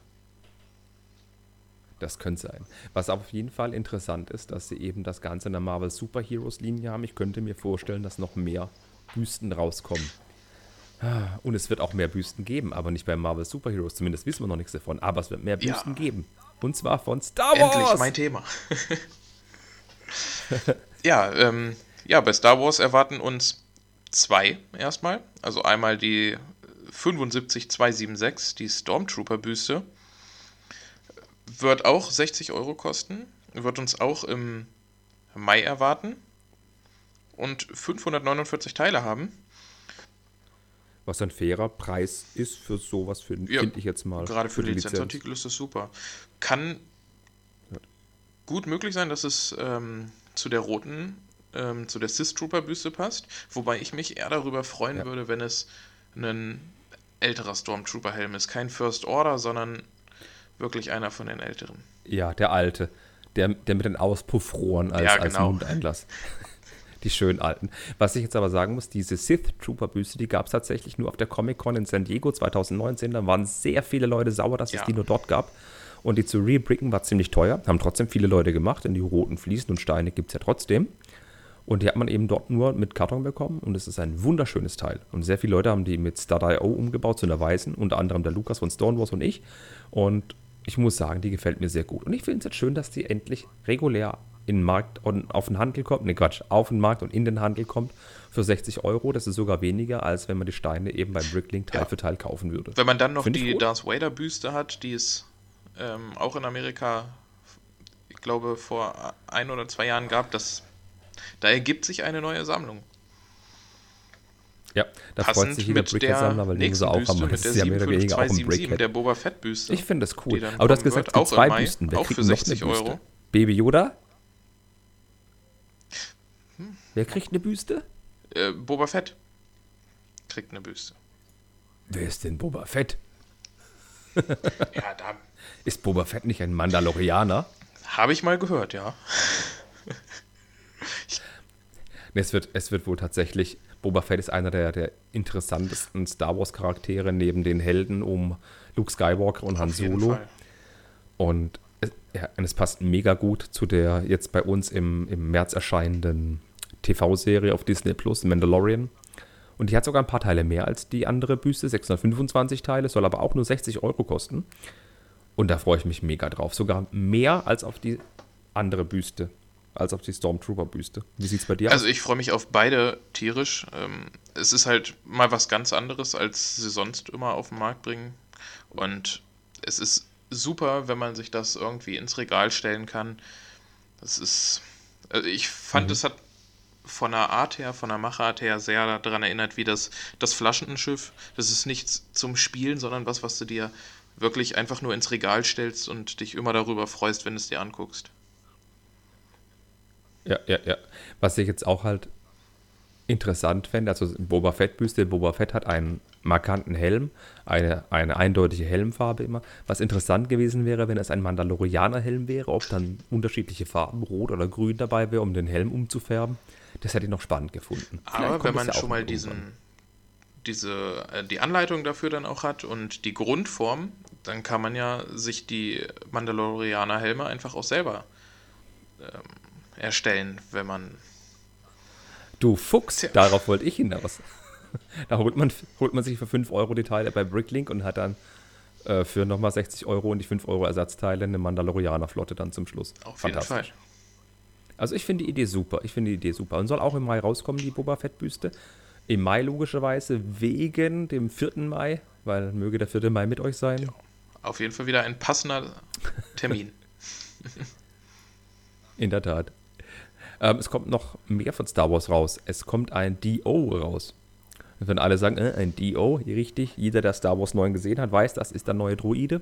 Das könnte sein. Was auf jeden Fall interessant ist, dass sie eben das Ganze in der Marvel Superheroes Linie haben. Ich könnte mir vorstellen, dass noch mehr Büsten rauskommen. Ah, und es wird auch mehr Büsten geben, aber nicht bei Marvel Superheroes. Zumindest wissen wir noch nichts davon. Aber es wird mehr Büsten ja. geben. Und zwar von Star Wars. Endlich mein Thema. ja, ähm, ja, bei Star Wars erwarten uns zwei erstmal. Also einmal die 75276, die Stormtrooper-Büste wird auch 60 Euro kosten, wird uns auch im Mai erwarten und 549 Teile haben. Was ein fairer Preis ist für sowas, ja, finde ich jetzt mal. Gerade für, für Lizenzartikel ist das super. Kann gut möglich sein, dass es ähm, zu der roten, ähm, zu der Sith Trooper Büste passt, wobei ich mich eher darüber freuen ja. würde, wenn es ein älterer Stormtrooper Helm ist. Kein First Order, sondern wirklich einer von den Älteren. Ja, der Alte. Der, der mit den Auspuffrohren als, ja, genau. als Mundeinlass. die schönen alten. Was ich jetzt aber sagen muss, diese Sith Trooper Büste, die gab es tatsächlich nur auf der Comic Con in San Diego 2019. Da waren sehr viele Leute sauer, dass ja. es die nur dort gab. Und die zu rebricken war ziemlich teuer. Haben trotzdem viele Leute gemacht. Denn die roten Fliesen und Steine gibt es ja trotzdem. Und die hat man eben dort nur mit Karton bekommen. Und es ist ein wunderschönes Teil. Und sehr viele Leute haben die mit Star.io umgebaut zu einer weißen. Unter anderem der Lukas von Stonewalls und ich. Und ich muss sagen, die gefällt mir sehr gut. Und ich finde es jetzt schön, dass die endlich regulär in den Markt und auf den Handel kommt. Ne, Quatsch, auf den Markt und in den Handel kommt für 60 Euro. Das ist sogar weniger, als wenn man die Steine eben beim Bricklink Teil ja. für Teil kaufen würde. Wenn man dann noch Find die Darth Vader Büste hat, die es ähm, auch in Amerika, ich glaube, vor ein oder zwei Jahren gab, das, da ergibt sich eine neue Sammlung. Ja, da freut sich jeder Brickhead-Sammler, weil den sie auch haben. Das ist ja mehr oder weniger auch ein Brickhead. Der Boba Fett-Büste. Ich finde das cool. Aber du hast gesagt, es gibt zwei Mai, Büsten. Wer auch für 60 Euro. Baby Yoda? Hm. Wer kriegt eine Büste? Äh, Boba Fett kriegt eine Büste. Wer ist denn Boba Fett? ja, da. Ist Boba Fett nicht ein Mandalorianer? Habe ich mal gehört, ja. es, wird, es wird wohl tatsächlich Boba Fett ist einer der, der interessantesten Star Wars-Charaktere neben den Helden um Luke Skywalker und Han Solo. Und es, ja, und es passt mega gut zu der jetzt bei uns im, im März erscheinenden TV-Serie auf Disney Plus, Mandalorian. Und die hat sogar ein paar Teile mehr als die andere Büste, 625 Teile, soll aber auch nur 60 Euro kosten. Und da freue ich mich mega drauf. Sogar mehr als auf die andere Büste, als auf die Stormtrooper-Büste. Wie sieht es bei dir aus? Also ich freue mich auf beide tierisch. Ähm, es ist halt mal was ganz anderes, als sie sonst immer auf den Markt bringen. Und es ist super, wenn man sich das irgendwie ins Regal stellen kann. Das ist. Also ich fand, mhm. es hat von der Art her, von der Machart her sehr daran erinnert, wie das, das Flaschenschiff. Das ist nichts zum Spielen, sondern was, was du dir wirklich einfach nur ins Regal stellst und dich immer darüber freust, wenn du es dir anguckst. Ja, ja, ja. Was ich jetzt auch halt interessant fände, also Boba Fett-Büste, Boba Fett hat einen markanten Helm, eine, eine eindeutige Helmfarbe immer. Was interessant gewesen wäre, wenn es ein Mandalorianer-Helm wäre, ob dann unterschiedliche Farben, rot oder grün dabei wäre, um den Helm umzufärben. Das hätte ich noch spannend gefunden. Aber wenn man ja schon mal diesen, diese, äh, die Anleitung dafür dann auch hat und die Grundform, dann kann man ja sich die Mandalorianer-Helme einfach auch selber ähm, erstellen, wenn man. Du Fuchs, ja. darauf wollte ich hinaus. da holt man, holt man sich für 5 Euro die Teile bei Bricklink und hat dann äh, für nochmal 60 Euro und die 5 Euro Ersatzteile eine Mandalorianer-Flotte dann zum Schluss. Auf jeden Fall. Also ich finde die Idee super. Ich finde die Idee super. Und soll auch im Mai rauskommen, die Boba Fett-Büste. Im Mai logischerweise wegen dem 4. Mai, weil möge der 4. Mai mit euch sein. Ja, auf jeden Fall wieder ein passender Termin. In der Tat. Ähm, es kommt noch mehr von Star Wars raus. Es kommt ein DO raus. Und wenn alle sagen, äh, ein DO, richtig, jeder, der Star Wars 9 gesehen hat, weiß, das ist der neue Droide.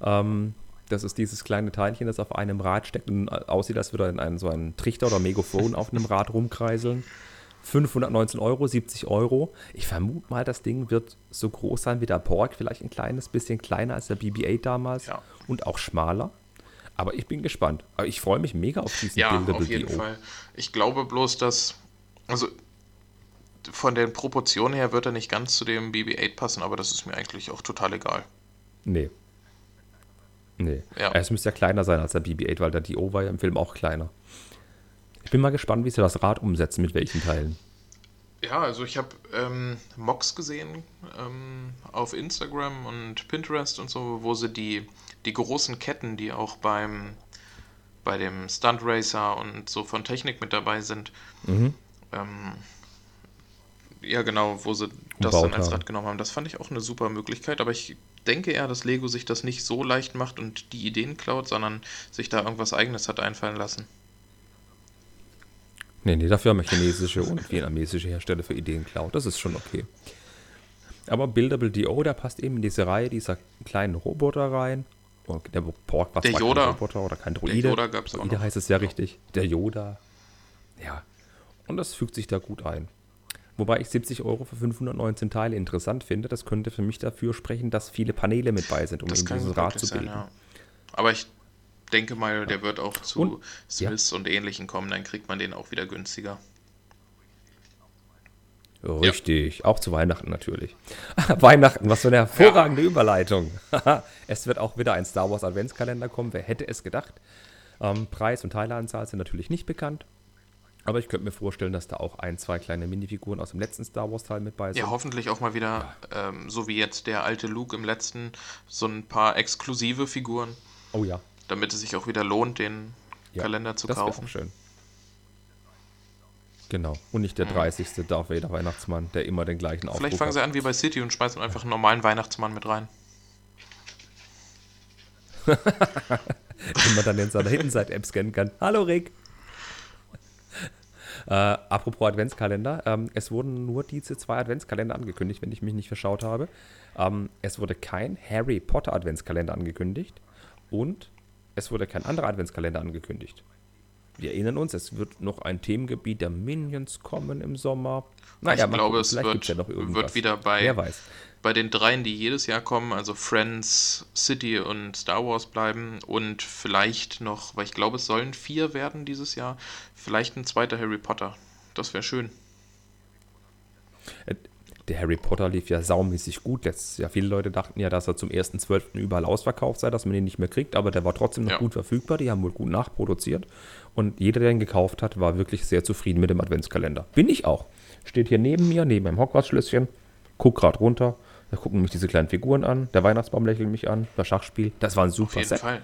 Ähm, das ist dieses kleine Teilchen, das auf einem Rad steckt und aussieht, als würde ein, so ein Trichter oder Megafon auf einem Rad rumkreiseln. 519 Euro, 70 Euro. Ich vermute mal, das Ding wird so groß sein wie der Pork, vielleicht ein kleines bisschen kleiner als der BB-8 damals ja. und auch schmaler. Aber ich bin gespannt. Aber ich freue mich mega auf diesen ja, Buildable auf jeden. Fall. Ich glaube bloß, dass also von den Proportionen her wird er nicht ganz zu dem BB-8 passen, aber das ist mir eigentlich auch total egal. Nee, Nee. Ja. Es müsste ja kleiner sein als der BB-8, weil der DO war ja im Film auch kleiner. Ich bin mal gespannt, wie sie das Rad umsetzen, mit welchen Teilen. Ja, also ich habe ähm, Mocks gesehen ähm, auf Instagram und Pinterest und so, wo sie die, die großen Ketten, die auch beim bei dem Stunt Racer und so von Technik mit dabei sind, mhm. ähm, ja genau, wo sie das dann als Rad genommen haben. Das fand ich auch eine super Möglichkeit, aber ich denke eher, dass Lego sich das nicht so leicht macht und die Ideen klaut, sondern sich da irgendwas eigenes hat einfallen lassen. Nee, nee, dafür haben wir chinesische und vietnamesische Hersteller für Ideen klaut. Das ist schon okay. Aber Buildable DO, der passt eben in diese Reihe dieser kleinen Roboter rein. der Pork war der Yoda. kein Roboter oder kein Droide. Der Yoda gab es auch noch. heißt es ja richtig. Der Yoda. Ja. Und das fügt sich da gut ein. Wobei ich 70 Euro für 519 Teile interessant finde. Das könnte für mich dafür sprechen, dass viele Paneele mit bei sind, um das dieses Rad zu bilden. Sein, ja. Aber ich denke mal, der wird auch zu und, Smiths ja. und Ähnlichen kommen. Dann kriegt man den auch wieder günstiger. Richtig, ja. auch zu Weihnachten natürlich. Weihnachten, was für eine hervorragende ja. Überleitung. es wird auch wieder ein Star Wars Adventskalender kommen. Wer hätte es gedacht? Ähm, Preis und Teileanzahl sind natürlich nicht bekannt. Aber ich könnte mir vorstellen, dass da auch ein, zwei kleine Minifiguren aus dem letzten Star Wars-Teil mit bei sind. Ja, hoffentlich auch mal wieder, ja. ähm, so wie jetzt der alte Luke im letzten, so ein paar exklusive Figuren. Oh ja. Damit es sich auch wieder lohnt, den ja, Kalender zu das kaufen. Auch schön. Genau. Und nicht der 30. Mhm. Darth Vader Weihnachtsmann, der immer den gleichen Aufruf Vielleicht fangen sie an wie bei City und schmeißen einfach einen normalen Weihnachtsmann mit rein. Wenn man dann in seiner Hintenseite-App scannen kann. Hallo Rick. Äh, apropos Adventskalender, ähm, es wurden nur diese zwei Adventskalender angekündigt, wenn ich mich nicht verschaut habe. Ähm, es wurde kein Harry Potter Adventskalender angekündigt und es wurde kein anderer Adventskalender angekündigt. Wir erinnern uns, es wird noch ein Themengebiet der Minions kommen im Sommer. Naja, ich glaube, es wird, ja wird, wieder bei, bei den dreien, die jedes Jahr kommen, also Friends, City und Star Wars bleiben und vielleicht noch, weil ich glaube, es sollen vier werden dieses Jahr, vielleicht ein zweiter Harry Potter. Das wäre schön. Der Harry Potter lief ja saumäßig gut. Letztes Jahr viele Leute dachten ja, dass er zum 1.12. überall ausverkauft sei, dass man ihn nicht mehr kriegt, aber der war trotzdem noch ja. gut verfügbar. Die haben wohl gut nachproduziert. Und jeder, der ihn gekauft hat, war wirklich sehr zufrieden mit dem Adventskalender. Bin ich auch. Steht hier neben mir, neben meinem Hogwarts-Schlösschen, guck gerade runter. Da gucken mich diese kleinen Figuren an. Der Weihnachtsbaum lächelt mich an. Das Schachspiel. Das war ein super Auf jeden Set. Fall.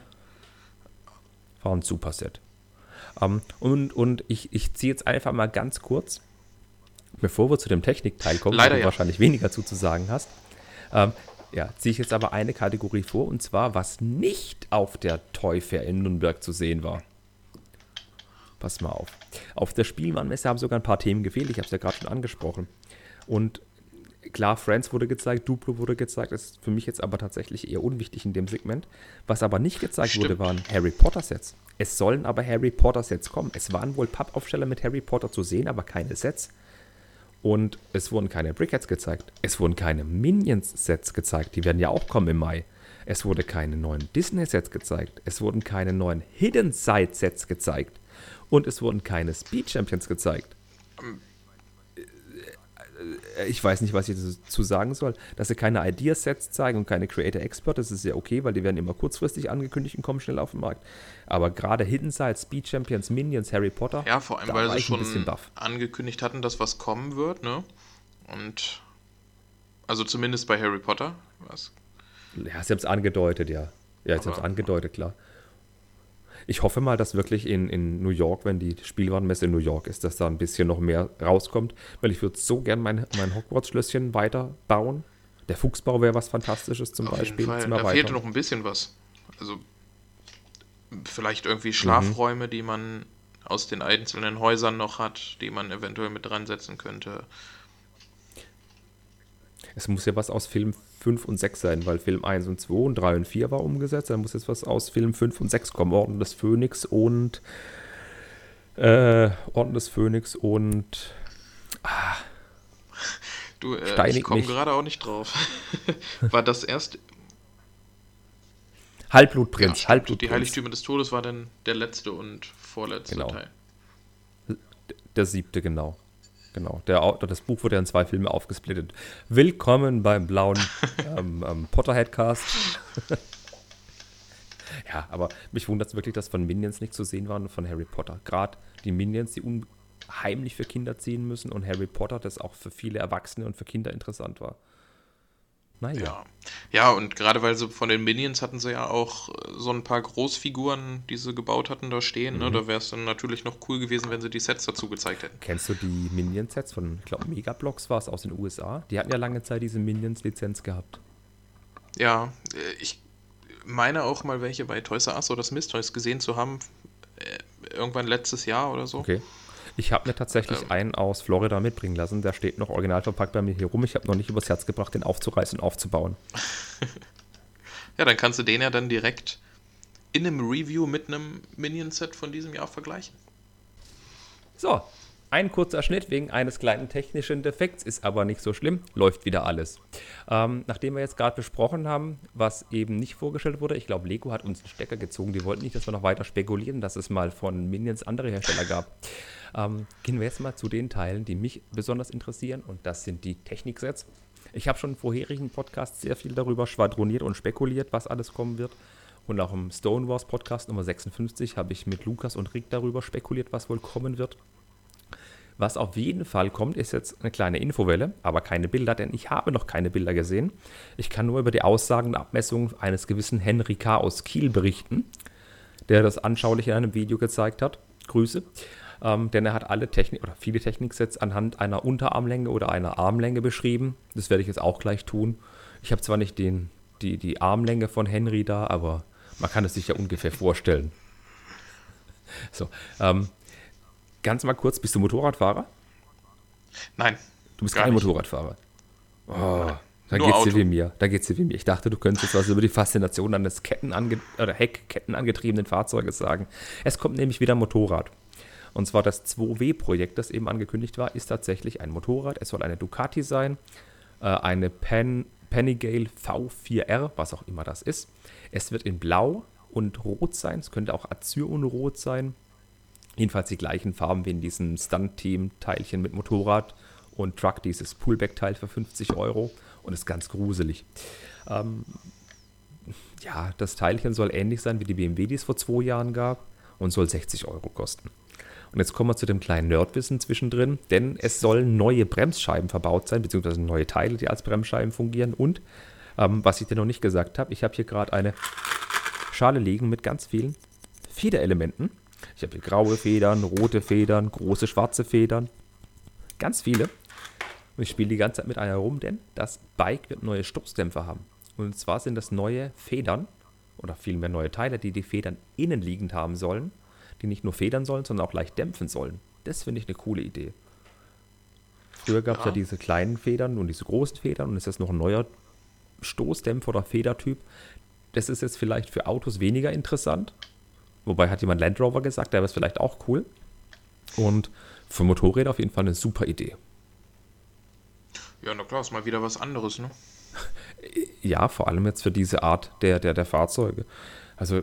War ein super Set. Um, ähm, und und ich, ich ziehe jetzt einfach mal ganz kurz, bevor wir zu dem Technikteil kommen, Leider, wo du ja. wahrscheinlich weniger zu, zu sagen hast. Ähm, ja, ziehe ich jetzt aber eine Kategorie vor, und zwar, was nicht auf der Toy Fair in Nürnberg zu sehen war. Pass mal auf. Auf der Spielmannmesse haben sogar ein paar Themen gefehlt. Ich habe es ja gerade schon angesprochen. Und klar, Friends wurde gezeigt, Duplo wurde gezeigt. Das ist für mich jetzt aber tatsächlich eher unwichtig in dem Segment. Was aber nicht gezeigt Stimmt. wurde, waren Harry Potter Sets. Es sollen aber Harry Potter Sets kommen. Es waren wohl Pappaufsteller mit Harry Potter zu sehen, aber keine Sets. Und es wurden keine Brickheads gezeigt. Es wurden keine Minions-Sets gezeigt. Die werden ja auch kommen im Mai. Es wurde keine neuen Disney-Sets gezeigt. Es wurden keine neuen Hidden Side-Sets gezeigt und es wurden keine Speed Champions gezeigt. Ich weiß nicht, was ich dazu sagen soll. Dass sie keine Idea-Sets zeigen und keine Creator Expert, das ist ja okay, weil die werden immer kurzfristig angekündigt und kommen schnell auf den Markt. Aber gerade Hidden Side, Speed Champions, Minions, Harry Potter. Ja, vor allem, weil sie schon angekündigt hatten, dass was kommen wird, ne? Und. Also zumindest bei Harry Potter. Was? Ja, sie haben es angedeutet, ja. Ja, sie haben es angedeutet, klar ich hoffe mal, dass wirklich in, in New York, wenn die Spielwarenmesse in New York ist, dass da ein bisschen noch mehr rauskommt, weil ich würde so gern mein, mein Hogwarts-Schlösschen weiterbauen. Der Fuchsbau wäre was Fantastisches zum Auf Beispiel. Jeden Fall. Da fehlte noch ein bisschen was. Also vielleicht irgendwie Schlafräume, mhm. die man aus den einzelnen Häusern noch hat, die man eventuell mit dran setzen könnte. Es muss ja was aus Film 5 und 6 sein, weil Film 1 und 2 und 3 und 4 war umgesetzt. Dann muss jetzt was aus Film 5 und 6 kommen. Orden des Phönix und äh, Orden des Phönix und ah, Du, äh, ich komme gerade auch nicht drauf. war das erst Halbblutprinz, ja, Halbblutprinz. Die Heiligtümer des Todes war dann der letzte und vorletzte genau. Teil. Der siebte, genau. Genau, der, das Buch wurde ja in zwei Filme aufgesplittet. Willkommen beim blauen ähm, ähm, Potterhead-Cast. ja, aber mich wundert es wirklich, dass von Minions nicht zu sehen waren und von Harry Potter. Gerade die Minions, die unheimlich für Kinder ziehen müssen und Harry Potter, das auch für viele Erwachsene und für Kinder interessant war. Naja. Ja. ja, und gerade weil sie von den Minions hatten sie ja auch äh, so ein paar Großfiguren, die sie gebaut hatten, da stehen. Ne? Mhm. Ne? Da wäre es dann natürlich noch cool gewesen, wenn sie die Sets dazu gezeigt hätten. Kennst du die Minion-Sets von, ich glaube, Megablocks war es aus den USA? Die hatten ja lange Zeit diese Minions-Lizenz gehabt. Ja, äh, ich meine auch mal welche bei Toys R Us oder Smith Toys gesehen zu haben, äh, irgendwann letztes Jahr oder so. Okay. Ich habe mir tatsächlich ähm. einen aus Florida mitbringen lassen. Der steht noch original verpackt bei mir hier rum. Ich habe noch nicht übers Herz gebracht, den aufzureißen und aufzubauen. ja, dann kannst du den ja dann direkt in einem Review mit einem Minion-Set von diesem Jahr vergleichen. So, ein kurzer Schnitt wegen eines kleinen technischen Defekts, ist aber nicht so schlimm, läuft wieder alles. Ähm, nachdem wir jetzt gerade besprochen haben, was eben nicht vorgestellt wurde, ich glaube, Lego hat uns einen Stecker gezogen. Die wollten nicht, dass wir noch weiter spekulieren, dass es mal von Minions andere Hersteller gab. Ähm, gehen wir jetzt mal zu den Teilen, die mich besonders interessieren und das sind die Techniksets. Ich habe schon im vorherigen Podcast sehr viel darüber schwadroniert und spekuliert, was alles kommen wird. Und auch im Stonewars Podcast Nummer 56 habe ich mit Lukas und Rick darüber spekuliert, was wohl kommen wird. Was auf jeden Fall kommt, ist jetzt eine kleine Infowelle, aber keine Bilder, denn ich habe noch keine Bilder gesehen. Ich kann nur über die Aussagen und Abmessungen eines gewissen Henry K. aus Kiel berichten, der das anschaulich in einem Video gezeigt hat. Grüße ähm, denn er hat alle Technik oder viele Techniksets anhand einer Unterarmlänge oder einer Armlänge beschrieben. Das werde ich jetzt auch gleich tun. Ich habe zwar nicht den, die, die Armlänge von Henry da, aber man kann es sich ja ungefähr vorstellen. So, ähm, ganz mal kurz, bist du Motorradfahrer? Nein. Du bist kein nicht. Motorradfahrer. Oh, da geht's dir wie mir. Da geht's dir wie mir. Ich dachte, du könntest was über die Faszination eines Kettenange oder Heckkettenangetriebenen Fahrzeuges sagen. Es kommt nämlich wieder ein Motorrad. Und zwar das 2W-Projekt, das eben angekündigt war, ist tatsächlich ein Motorrad. Es soll eine Ducati sein, äh, eine Pen, Panigale V4R, was auch immer das ist. Es wird in Blau und Rot sein. Es könnte auch Azyr und Rot sein. Jedenfalls die gleichen Farben wie in diesem Stunt-Team-Teilchen mit Motorrad und Truck dieses Pullback-Teil für 50 Euro und ist ganz gruselig. Ähm, ja, das Teilchen soll ähnlich sein wie die BMW, die es vor zwei Jahren gab und soll 60 Euro kosten. Und jetzt kommen wir zu dem kleinen Nerdwissen zwischendrin, denn es sollen neue Bremsscheiben verbaut sein, beziehungsweise neue Teile, die als Bremsscheiben fungieren. Und, ähm, was ich dir noch nicht gesagt habe, ich habe hier gerade eine Schale liegen mit ganz vielen Federelementen. Ich habe hier graue Federn, rote Federn, große schwarze Federn. Ganz viele. Und ich spiele die ganze Zeit mit einer rum, denn das Bike wird neue Stoßdämpfer haben. Und zwar sind das neue Federn oder vielmehr neue Teile, die die Federn innenliegend haben sollen, die nicht nur federn sollen, sondern auch leicht dämpfen sollen. Das finde ich eine coole Idee. Früher gab es ja. ja. diese kleinen Federn und diese großen Federn und es ist noch ein neuer Stoßdämpfer oder Federtyp. Das ist jetzt vielleicht für Autos weniger interessant. Wobei hat jemand Land Rover gesagt, der wäre es vielleicht auch cool. Und für Motorräder auf jeden Fall eine super Idee. Ja, na klar, ist mal wieder was anderes, ne? Ja, vor allem jetzt für diese Art der, der, der Fahrzeuge. Also,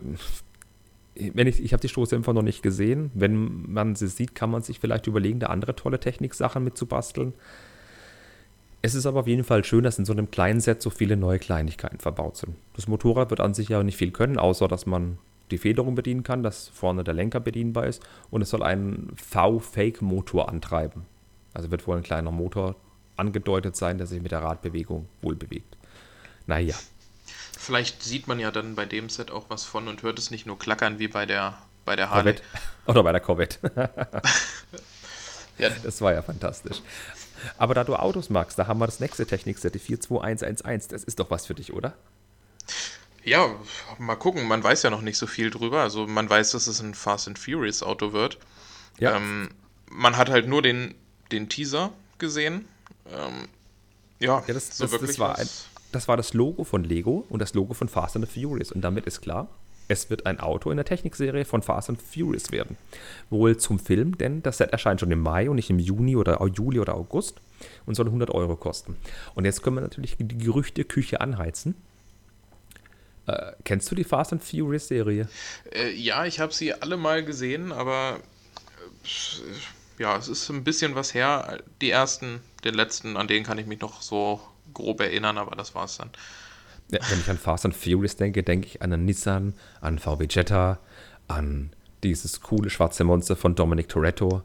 wenn ich, ich habe die Stoßdämpfer noch nicht gesehen. Wenn man sie sieht, kann man sich vielleicht überlegen, da andere tolle Techniksachen mitzubasteln. Es ist aber auf jeden Fall schön, dass in so einem kleinen Set so viele neue Kleinigkeiten verbaut sind. Das Motorrad wird an sich ja nicht viel können, außer dass man die Federung bedienen kann, dass vorne der Lenker bedienbar ist und es soll einen V-Fake-Motor antreiben. Also wird wohl ein kleiner Motor angedeutet sein, der sich mit der Radbewegung wohl bewegt. Naja. Vielleicht sieht man ja dann bei dem Set auch was von und hört es nicht nur klackern wie bei der, bei der Harley. Corvette. Oder bei der Corvette. ja. Das war ja fantastisch. Aber da du Autos magst, da haben wir das nächste Technikset, die 42111. Das ist doch was für dich, oder? Ja, mal gucken. Man weiß ja noch nicht so viel drüber. Also man weiß, dass es ein Fast and Furious Auto wird. Ja. Ähm, man hat halt nur den, den Teaser gesehen. Ähm, ja, ja das, so das, das, war ein, das war das Logo von Lego und das Logo von Fast and Furious. Und damit ist klar, es wird ein Auto in der Technikserie von Fast and Furious werden. Wohl zum Film, denn das Set erscheint schon im Mai und nicht im Juni oder Juli oder August und soll 100 Euro kosten. Und jetzt können wir natürlich die Gerüchteküche anheizen. Äh, kennst du die Fast and Furious Serie? Äh, ja, ich habe sie alle mal gesehen, aber äh, ja, es ist ein bisschen was her. Die ersten, den letzten, an denen kann ich mich noch so grob erinnern, aber das war es dann. Ja, wenn ich an Fast and Furious denke, denke ich an einen Nissan, an VW Jetta, an dieses coole schwarze Monster von Dominic Toretto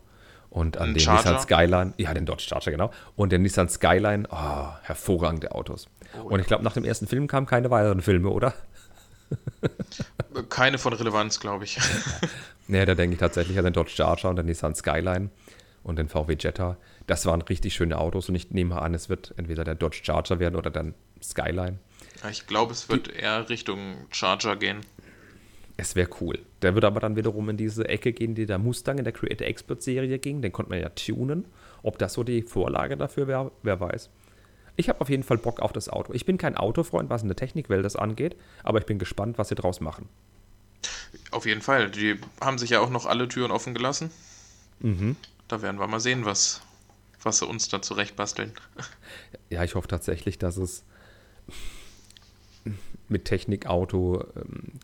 und an den Charger. Nissan Skyline. Ja, den Dodge Charger, genau. Und den Nissan Skyline. Oh, hervorragende Autos. Oh, und ich glaube, nach dem ersten Film kamen keine weiteren Filme, oder? Keine von Relevanz, glaube ich. nee, da denke ich tatsächlich an den Dodge Charger und den Nissan Skyline und den VW Jetta. Das waren richtig schöne Autos und ich nehme an, es wird entweder der Dodge Charger werden oder der Skyline. Ich glaube, es wird Die, eher Richtung Charger gehen. Es wäre cool. Der würde aber dann wiederum in diese Ecke gehen, die der Mustang in der Creator Expert Serie ging. Den konnte man ja tunen. Ob das so die Vorlage dafür wäre, wer weiß. Ich habe auf jeden Fall Bock auf das Auto. Ich bin kein Autofreund, was in der Technikwelt das angeht, aber ich bin gespannt, was sie draus machen. Auf jeden Fall. Die haben sich ja auch noch alle Türen offen gelassen. Mhm. Da werden wir mal sehen, was, was sie uns da zurechtbasteln. Ja, ich hoffe tatsächlich, dass es mit Technikauto ähm,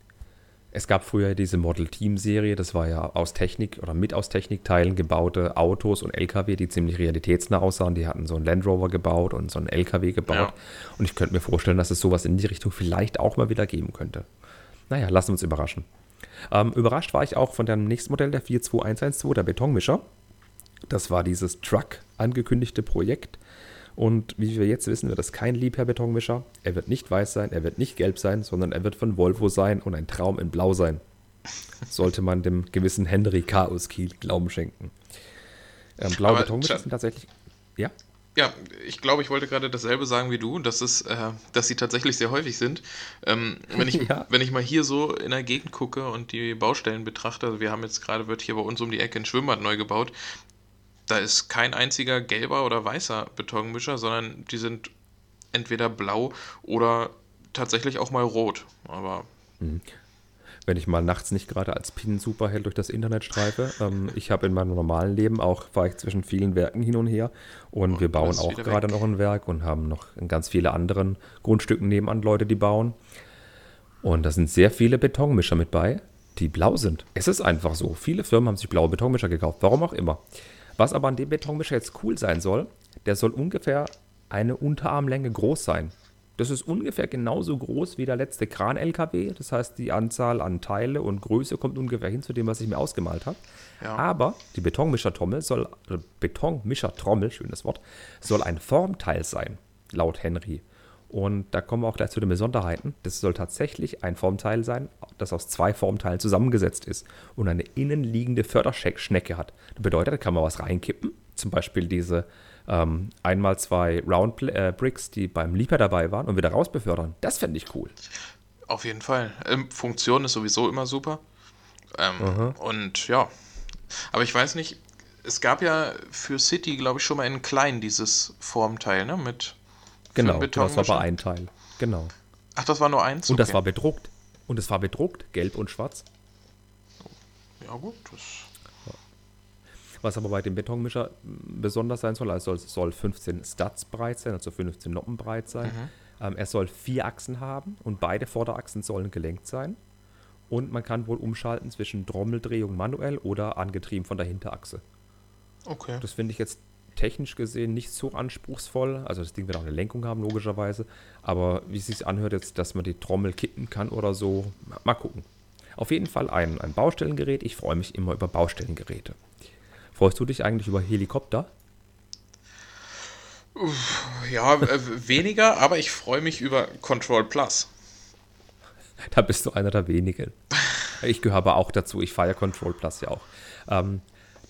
es gab früher diese Model Team Serie, das war ja aus Technik oder mit aus Technikteilen gebaute Autos und LKW, die ziemlich realitätsnah aussahen. Die hatten so einen Land Rover gebaut und so einen LKW gebaut. Ja. Und ich könnte mir vorstellen, dass es sowas in die Richtung vielleicht auch mal wieder geben könnte. Naja, lassen wir uns überraschen. Ähm, überrascht war ich auch von dem nächsten Modell, der 42112, der Betonmischer. Das war dieses Truck angekündigte Projekt. Und wie wir jetzt wissen, wird das kein Liebherr-Betonmischer. Er wird nicht weiß sein, er wird nicht gelb sein, sondern er wird von Volvo sein und ein Traum in Blau sein. Sollte man dem gewissen Henry Chaos Kiel Glauben schenken. Ähm, blaue Betonmischer sind tatsächlich. Ja? Ja, ich glaube, ich wollte gerade dasselbe sagen wie du, dass, es, äh, dass sie tatsächlich sehr häufig sind. Ähm, wenn, ich, ja. wenn ich mal hier so in der Gegend gucke und die Baustellen betrachte, also wir haben jetzt gerade, wird hier bei uns um die Ecke ein Schwimmbad neu gebaut, da ist kein einziger gelber oder weißer Betonmischer, sondern die sind entweder blau oder tatsächlich auch mal rot. Aber. Mhm. Wenn ich mal nachts nicht gerade als Pin-Superheld durch das Internet streife. Ähm, ich habe in meinem normalen Leben auch, fahre ich zwischen vielen Werken hin und her und, und wir bauen auch gerade noch ein Werk und haben noch ganz viele anderen Grundstücken nebenan Leute, die bauen. Und da sind sehr viele Betonmischer mit bei, die blau sind. Es ist einfach so. Viele Firmen haben sich blaue Betonmischer gekauft, warum auch immer. Was aber an dem Betonmischer jetzt cool sein soll, der soll ungefähr eine Unterarmlänge groß sein. Das ist ungefähr genauso groß wie der letzte Kran-LKW. Das heißt, die Anzahl an Teile und Größe kommt ungefähr hin zu dem, was ich mir ausgemalt habe. Ja. Aber die Betonmischertrommel soll, also Betonmischertrommel, schönes Wort, soll ein Formteil sein, laut Henry. Und da kommen wir auch gleich zu den Besonderheiten. Das soll tatsächlich ein Formteil sein, das aus zwei Formteilen zusammengesetzt ist und eine innenliegende Förderschnecke hat. Das bedeutet, da kann man was reinkippen, zum Beispiel diese ähm, einmal zwei Round äh, Bricks, die beim Leaper dabei waren und wieder rausbefördern. Das fände ich cool. Auf jeden Fall. Ähm, Funktion ist sowieso immer super. Ähm, und ja, aber ich weiß nicht, es gab ja für City, glaube ich, schon mal in klein dieses Formteil, ne? Mit Genau, das war aber ein Teil. Genau. Ach, das war nur eins? Und okay. das war bedruckt. Und es war bedruckt, gelb und schwarz. Ja, gut. Das Was aber bei dem Betonmischer besonders sein soll, also es soll 15 Studs breit sein, also 15 Noppen breit sein. Mhm. Ähm, er soll vier Achsen haben und beide Vorderachsen sollen gelenkt sein. Und man kann wohl umschalten zwischen Trommeldrehung manuell oder angetrieben von der Hinterachse. Okay. Das finde ich jetzt technisch gesehen nicht so anspruchsvoll. Also das Ding wird auch eine Lenkung haben, logischerweise. Aber wie es sich anhört, jetzt, dass man die Trommel kippen kann oder so, mal gucken. Auf jeden Fall ein, ein Baustellengerät. Ich freue mich immer über Baustellengeräte. Freust du dich eigentlich über Helikopter? Ja, äh, weniger, aber ich freue mich über Control Plus. Da bist du einer der wenigen. Ich gehöre aber auch dazu. Ich feiere Control Plus ja auch. Ähm,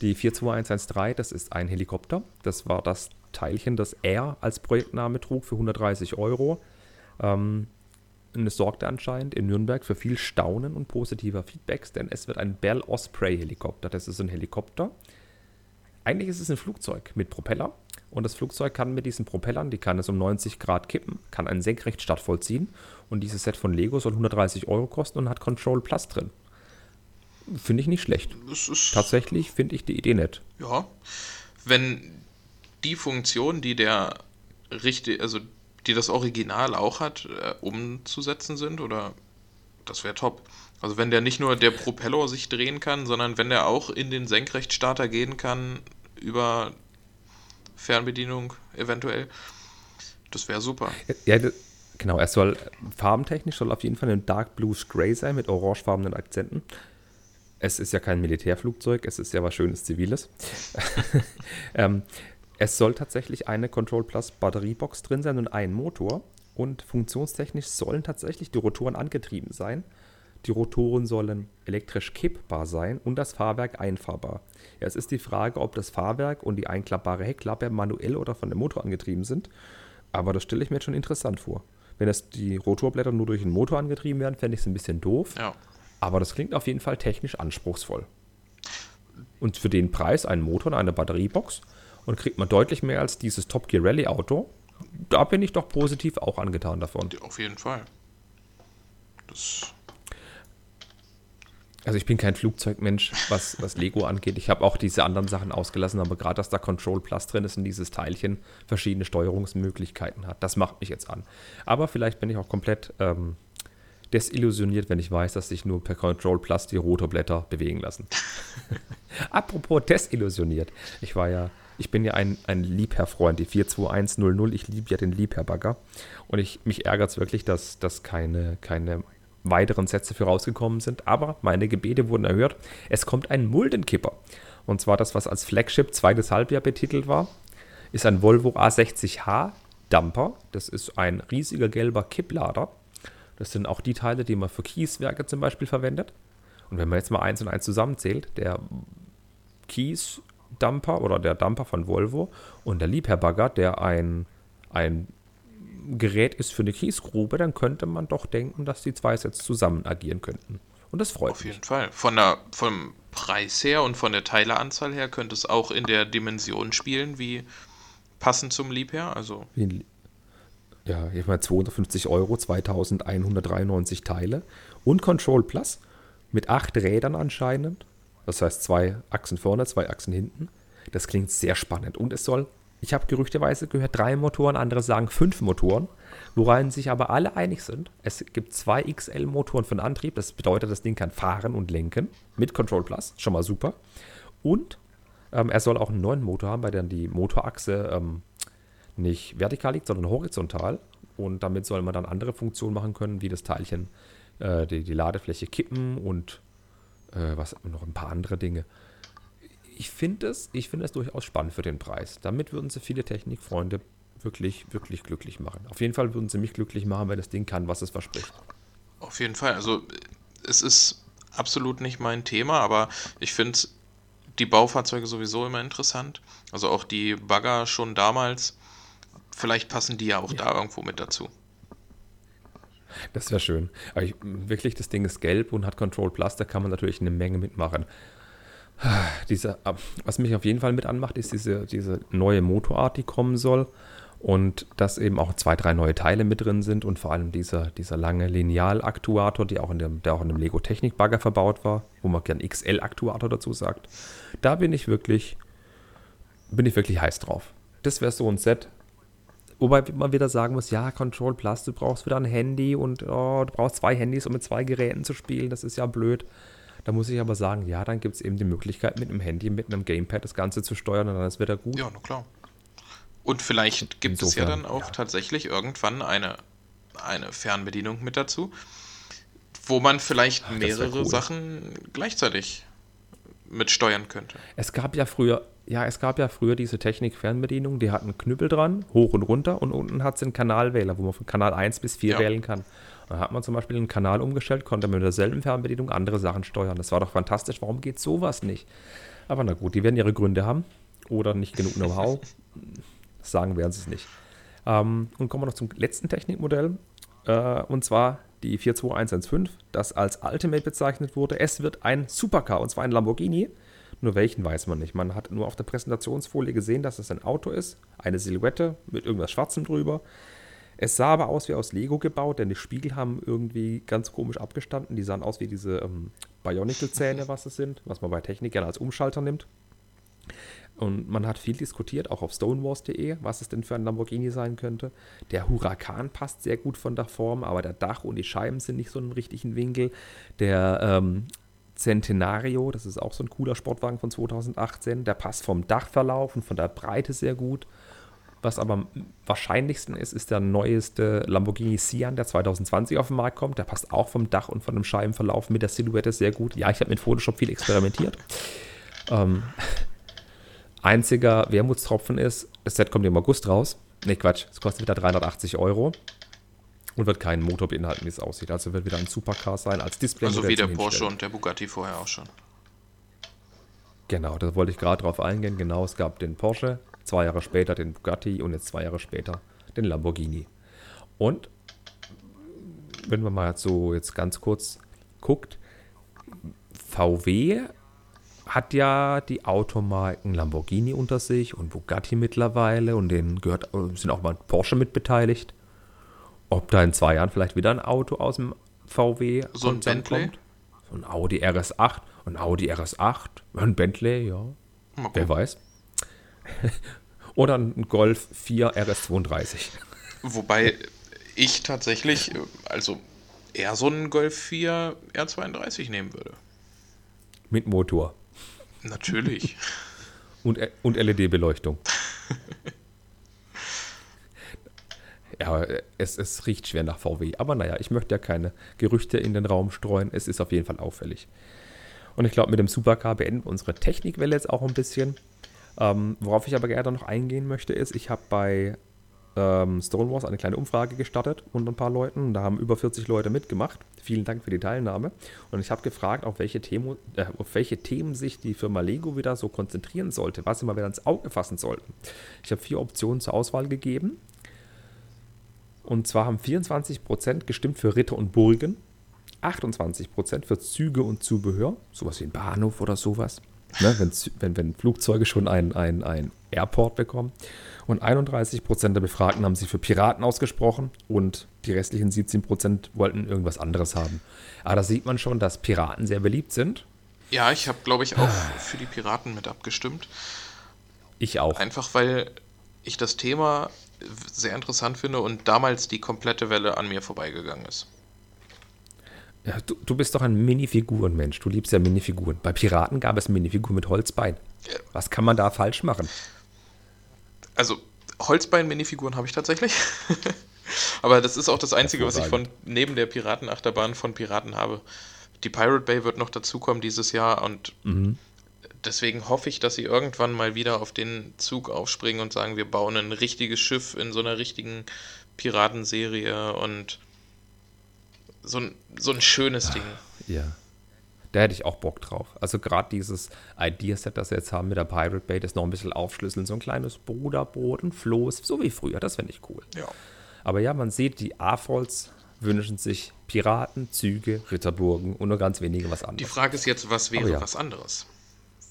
die 42113, das ist ein Helikopter. Das war das Teilchen, das er als Projektname trug für 130 Euro. Ähm, und es sorgte anscheinend in Nürnberg für viel Staunen und positiver Feedbacks, denn es wird ein Bell Osprey Helikopter. Das ist ein Helikopter. Eigentlich ist es ein Flugzeug mit Propeller. Und das Flugzeug kann mit diesen Propellern, die kann es um 90 Grad kippen, kann einen Senkrechtstart vollziehen. Und dieses Set von Lego soll 130 Euro kosten und hat Control Plus drin. Finde ich nicht schlecht. Tatsächlich finde ich die Idee nett. Ja. Wenn die Funktion, die der richtig, also die das Original auch hat, äh, umzusetzen sind, oder das wäre top. Also wenn der nicht nur der Propeller sich drehen kann, sondern wenn der auch in den Senkrechtstarter gehen kann über Fernbedienung eventuell, das wäre super. Ja, genau. Er soll farbentechnisch soll auf jeden Fall ein Dark Blues Gray sein mit orangefarbenen Akzenten es ist ja kein Militärflugzeug, es ist ja was Schönes Ziviles. ähm, es soll tatsächlich eine Control Plus Batteriebox drin sein und ein Motor. Und funktionstechnisch sollen tatsächlich die Rotoren angetrieben sein. Die Rotoren sollen elektrisch kippbar sein und das Fahrwerk einfahrbar. Ja, es ist die Frage, ob das Fahrwerk und die einklappbare Heckklappe manuell oder von dem Motor angetrieben sind. Aber das stelle ich mir jetzt schon interessant vor. Wenn es die Rotorblätter nur durch den Motor angetrieben werden, fände ich es ein bisschen doof. Ja. Aber das klingt auf jeden Fall technisch anspruchsvoll. Und für den Preis einen Motor und eine Batteriebox und kriegt man deutlich mehr als dieses Top Gear Rally Auto. Da bin ich doch positiv auch angetan davon. Auf jeden Fall. Das also ich bin kein Flugzeugmensch, was, was Lego angeht. Ich habe auch diese anderen Sachen ausgelassen, aber gerade, dass da Control Plus drin ist und dieses Teilchen verschiedene Steuerungsmöglichkeiten hat, das macht mich jetzt an. Aber vielleicht bin ich auch komplett ähm, desillusioniert, wenn ich weiß, dass sich nur per Control Plus die Rotorblätter bewegen lassen. Apropos desillusioniert. Ich war ja, ich bin ja ein, ein Liebherr-Freund, die 42100. Ich liebe ja den Liebherr-Bagger. Und ich, mich ärgert es wirklich, dass, dass keine, keine weiteren Sätze für rausgekommen sind. Aber meine Gebete wurden erhört. Es kommt ein Muldenkipper. Und zwar das, was als Flagship zweites Halbjahr betitelt war, ist ein Volvo A60H Dumper. Das ist ein riesiger gelber Kipplader das sind auch die Teile, die man für Kieswerke zum Beispiel verwendet. Und wenn man jetzt mal eins und eins zusammenzählt, der Kies-Dumper oder der Dumper von Volvo und der Liebherr-Bagger, der ein, ein Gerät ist für eine Kiesgrube, dann könnte man doch denken, dass die zwei jetzt zusammen agieren könnten. Und das freut Auf mich. Auf jeden Fall. Von der, vom Preis her und von der Teileanzahl her könnte es auch in der Dimension spielen, wie passend zum Liebherr. Also wie ein, ja, ich meine 250 Euro, 2193 Teile und Control Plus mit acht Rädern anscheinend. Das heißt zwei Achsen vorne, zwei Achsen hinten. Das klingt sehr spannend und es soll, ich habe gerüchteweise gehört, drei Motoren, andere sagen fünf Motoren, woran sich aber alle einig sind. Es gibt zwei XL-Motoren für den Antrieb, das bedeutet, das Ding kann fahren und lenken mit Control Plus, schon mal super. Und ähm, er soll auch einen neuen Motor haben, bei dem die Motorachse ähm, nicht vertikal liegt, sondern horizontal. Und damit soll man dann andere Funktionen machen können, wie das Teilchen, äh, die, die, Ladefläche kippen und äh, was noch ein paar andere Dinge. Ich finde es, ich finde es durchaus spannend für den Preis. Damit würden sie viele Technikfreunde wirklich, wirklich glücklich machen. Auf jeden Fall würden sie mich glücklich machen, wenn das Ding kann, was es verspricht. Auf jeden Fall. Also es ist absolut nicht mein Thema, aber ich finde die Baufahrzeuge sowieso immer interessant. Also auch die Bagger schon damals. Vielleicht passen die ja auch ja. da irgendwo mit dazu. Das wäre schön. Aber ich, wirklich, das Ding ist gelb und hat Control Plus, da kann man natürlich eine Menge mitmachen. Diese, was mich auf jeden Fall mit anmacht, ist diese, diese neue Motorart, die kommen soll und dass eben auch zwei, drei neue Teile mit drin sind und vor allem dieser, dieser lange Lineal-Aktuator, der auch in dem, der auch in dem Lego Technik-Bagger verbaut war, wo man gern XL-Aktuator dazu sagt. Da bin ich wirklich, bin ich wirklich heiß drauf. Das wäre so ein Set. Wobei man wieder sagen muss, ja, Control Plus, du brauchst wieder ein Handy und oh, du brauchst zwei Handys, um mit zwei Geräten zu spielen. Das ist ja blöd. Da muss ich aber sagen, ja, dann gibt es eben die Möglichkeit, mit einem Handy, mit einem Gamepad das Ganze zu steuern und dann ist wieder gut. Ja, na klar. Und vielleicht gibt Insofern, es ja dann auch ja. tatsächlich irgendwann eine, eine Fernbedienung mit dazu, wo man vielleicht Ach, mehrere cool. Sachen gleichzeitig mit steuern könnte. Es gab ja früher, ja, es gab ja früher diese Technik-Fernbedienung, die hat einen Knüppel dran, hoch und runter und unten hat sie einen Kanalwähler, wo man von Kanal 1 bis 4 ja. wählen kann. Da hat man zum Beispiel einen Kanal umgestellt, konnte mit derselben Fernbedienung andere Sachen steuern. Das war doch fantastisch. Warum geht sowas nicht? Aber na gut, die werden ihre Gründe haben. Oder nicht genug Know-how. Sagen werden sie es nicht. Ähm, und kommen wir noch zum letzten Technikmodell. Äh, und zwar die 42115, das als Ultimate bezeichnet wurde. Es wird ein Supercar, und zwar ein Lamborghini. Nur welchen weiß man nicht. Man hat nur auf der Präsentationsfolie gesehen, dass es ein Auto ist. Eine Silhouette mit irgendwas Schwarzem drüber. Es sah aber aus wie aus Lego gebaut, denn die Spiegel haben irgendwie ganz komisch abgestanden. Die sahen aus wie diese ähm, Bionicle-Zähne, was es sind, was man bei Technik gerne als Umschalter nimmt. Und man hat viel diskutiert, auch auf stonewars.de, was es denn für ein Lamborghini sein könnte. Der Huracan passt sehr gut von der Form, aber der Dach und die Scheiben sind nicht so einen richtigen Winkel. Der ähm, Centenario, das ist auch so ein cooler Sportwagen von 2018, der passt vom Dachverlauf und von der Breite sehr gut. Was aber am wahrscheinlichsten ist, ist der neueste Lamborghini Sian, der 2020 auf den Markt kommt. Der passt auch vom Dach und von dem Scheibenverlauf mit der Silhouette sehr gut. Ja, ich habe mit Photoshop viel experimentiert. ähm, Einziger Wermutstropfen ist, das Set kommt im August raus. Ne, Quatsch, es kostet wieder 380 Euro und wird keinen Motor beinhalten, wie es aussieht. Also wird wieder ein Supercar sein als Display. Also wie der Porsche und der Bugatti vorher auch schon. Genau, da wollte ich gerade drauf eingehen. Genau, es gab den Porsche, zwei Jahre später den Bugatti und jetzt zwei Jahre später den Lamborghini. Und wenn man mal so jetzt ganz kurz guckt, VW hat ja die Automarken Lamborghini unter sich und Bugatti mittlerweile und denen gehört, sind auch mal Porsche mit beteiligt. Ob da in zwei Jahren vielleicht wieder ein Auto aus dem VW so ein Bentley? kommt. So ein Audi RS8, ein Audi RS8, ein Bentley, ja. Wer weiß. Oder ein Golf 4 RS32. Wobei ich tatsächlich, also eher so einen Golf 4 R32 nehmen würde. Mit Motor. Natürlich. und, und LED-Beleuchtung. ja, es, es riecht schwer nach VW. Aber naja, ich möchte ja keine Gerüchte in den Raum streuen. Es ist auf jeden Fall auffällig. Und ich glaube, mit dem Supercar beenden wir unsere Technikwelle jetzt auch ein bisschen. Ähm, worauf ich aber gerne noch eingehen möchte, ist, ich habe bei ähm, Stonewalls eine kleine Umfrage gestartet unter ein paar Leuten. Da haben über 40 Leute mitgemacht. Vielen Dank für die Teilnahme. Und ich habe gefragt, auf welche, Themen, äh, auf welche Themen sich die Firma Lego wieder so konzentrieren sollte, was sie mal wieder ins Auge fassen sollten. Ich habe vier Optionen zur Auswahl gegeben. Und zwar haben 24% gestimmt für Ritter und Burgen, 28% für Züge und Zubehör, sowas wie ein Bahnhof oder sowas. Ne, wenn, wenn, wenn Flugzeuge schon ein, ein, ein Airport bekommen. Und 31% der Befragten haben sich für Piraten ausgesprochen und die restlichen 17% wollten irgendwas anderes haben. Aber da sieht man schon, dass Piraten sehr beliebt sind. Ja, ich habe, glaube ich, auch für die Piraten mit abgestimmt. Ich auch. Einfach weil ich das Thema sehr interessant finde und damals die komplette Welle an mir vorbeigegangen ist. Ja, du, du bist doch ein Minifigurenmensch. Du liebst ja Minifiguren. Bei Piraten gab es Minifiguren mit Holzbein. Was kann man da falsch machen? Also Holzbein-Minifiguren habe ich tatsächlich. Aber das ist auch das Einzige, was ich von neben der Piratenachterbahn von Piraten habe. Die Pirate Bay wird noch dazukommen dieses Jahr und mhm. deswegen hoffe ich, dass sie irgendwann mal wieder auf den Zug aufspringen und sagen, wir bauen ein richtiges Schiff in so einer richtigen Piratenserie und so ein, so ein schönes Ding. Ja. Da hätte ich auch Bock drauf. Also gerade dieses Ideaset, das wir jetzt haben mit der Pirate Bay, das noch ein bisschen aufschlüsseln, so ein kleines Bruderboot, ein Floß, so wie früher, das fände ich cool. Ja. Aber ja, man sieht, die AFOLs wünschen sich Piraten, Züge, Ritterburgen und nur ganz wenige was anderes. Die Frage ist jetzt, was wäre ja. was anderes?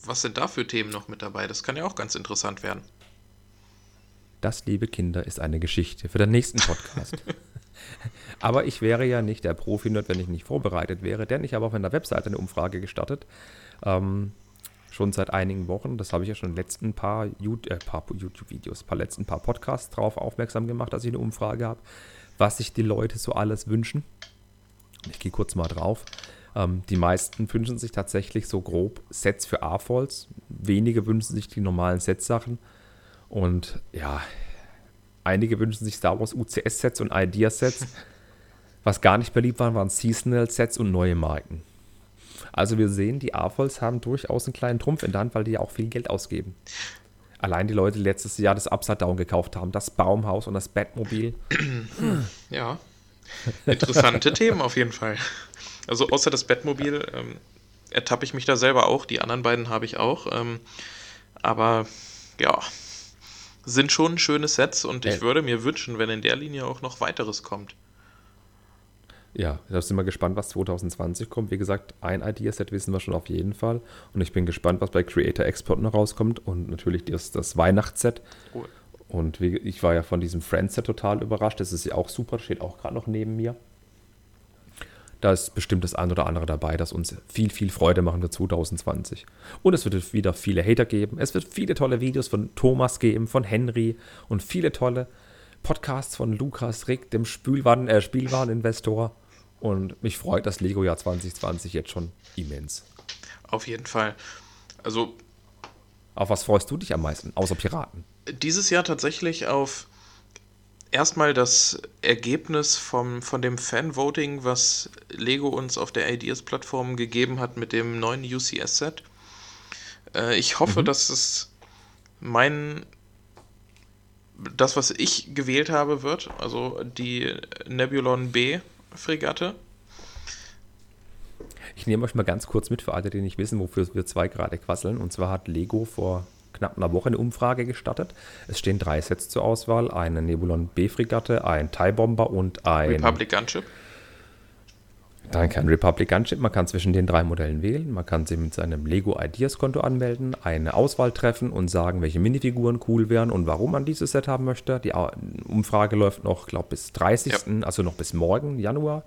Was sind da für Themen noch mit dabei? Das kann ja auch ganz interessant werden. Das, liebe Kinder, ist eine Geschichte für den nächsten Podcast. Aber ich wäre ja nicht der Profi-Nerd, wenn ich nicht vorbereitet wäre, denn ich habe auf meiner Webseite eine Umfrage gestartet. Ähm, schon seit einigen Wochen. Das habe ich ja schon in den letzten paar, äh, paar YouTube-Videos, paar letzten paar Podcasts drauf aufmerksam gemacht, dass ich eine Umfrage habe, was sich die Leute so alles wünschen. Ich gehe kurz mal drauf. Ähm, die meisten wünschen sich tatsächlich so grob Sets für A-Falls. Wenige wünschen sich die normalen Set-Sachen. Und ja, einige wünschen sich Star Wars UCS-Sets und Idea-Sets. Was gar nicht beliebt waren, waren Seasonal-Sets und neue Marken. Also wir sehen, die AFOLs haben durchaus einen kleinen Trumpf in der Hand, weil die ja auch viel Geld ausgeben. Allein die Leute, die letztes Jahr das Upside Down gekauft haben, das Baumhaus und das Batmobil. Ja, interessante Themen auf jeden Fall. Also außer das Batmobil ähm, ertappe ich mich da selber auch. Die anderen beiden habe ich auch. Ähm, aber ja, sind schon schöne Sets und ich würde mir wünschen, wenn in der Linie auch noch weiteres kommt. Ja, da sind wir gespannt, was 2020 kommt. Wie gesagt, ein Ideaset wissen wir schon auf jeden Fall. Und ich bin gespannt, was bei Creator Export noch rauskommt. Und natürlich das, das Weihnachtsset. Cool. Und wie, ich war ja von diesem Friendset total überrascht. Das ist ja auch super, steht auch gerade noch neben mir. Da ist bestimmt das ein oder andere dabei, das uns viel, viel Freude machen wird 2020. Und es wird wieder viele Hater geben. Es wird viele tolle Videos von Thomas geben, von Henry und viele tolle Podcasts von Lukas Rick, dem Spülwaren, äh, Spielwareninvestor. Und mich freut das Lego-Jahr 2020 jetzt schon immens. Auf jeden Fall. Also. Auf was freust du dich am meisten, außer Piraten? Dieses Jahr tatsächlich auf erstmal das Ergebnis vom, von dem Fan-Voting, was Lego uns auf der Ideas-Plattform gegeben hat mit dem neuen UCS-Set. Äh, ich hoffe, mhm. dass es mein das, was ich gewählt habe, wird, also die Nebulon B Fregatte. Ich nehme euch mal ganz kurz mit für alle, die nicht wissen, wofür wir zwei gerade quasseln. Und zwar hat Lego vor knapp einer Woche eine Umfrage gestartet. Es stehen drei Sets zur Auswahl: eine Nebulon B-Fregatte, ein TIE Bomber und ein. Republic Gunship. Dann kein Republic Gunship. Man kann zwischen den drei Modellen wählen. Man kann sie mit seinem Lego Ideas Konto anmelden, eine Auswahl treffen und sagen, welche Minifiguren cool wären und warum man dieses Set haben möchte. Die Umfrage läuft noch, glaube ich, bis 30. Ja. Also noch bis morgen, Januar.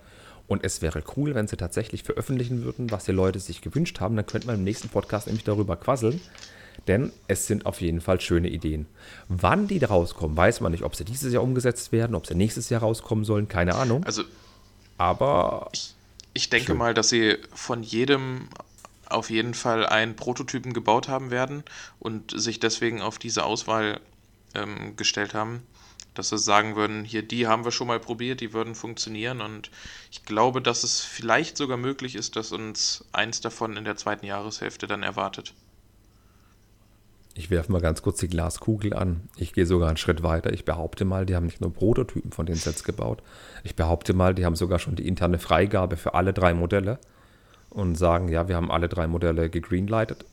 Und es wäre cool, wenn sie tatsächlich veröffentlichen würden, was die Leute sich gewünscht haben. Dann könnte man im nächsten Podcast nämlich darüber quasseln. Denn es sind auf jeden Fall schöne Ideen. Wann die da rauskommen, weiß man nicht. Ob sie dieses Jahr umgesetzt werden, ob sie nächstes Jahr rauskommen sollen, keine Ahnung. Also, aber ich, ich denke Schön. mal, dass sie von jedem auf jeden Fall einen Prototypen gebaut haben werden und sich deswegen auf diese Auswahl ähm, gestellt haben, dass sie sagen würden, hier, die haben wir schon mal probiert, die würden funktionieren und ich glaube, dass es vielleicht sogar möglich ist, dass uns eins davon in der zweiten Jahreshälfte dann erwartet. Ich werfe mal ganz kurz die Glaskugel an. Ich gehe sogar einen Schritt weiter. Ich behaupte mal, die haben nicht nur Prototypen von den Sets gebaut. Ich behaupte mal, die haben sogar schon die interne Freigabe für alle drei Modelle und sagen, ja, wir haben alle drei Modelle gegreenlightet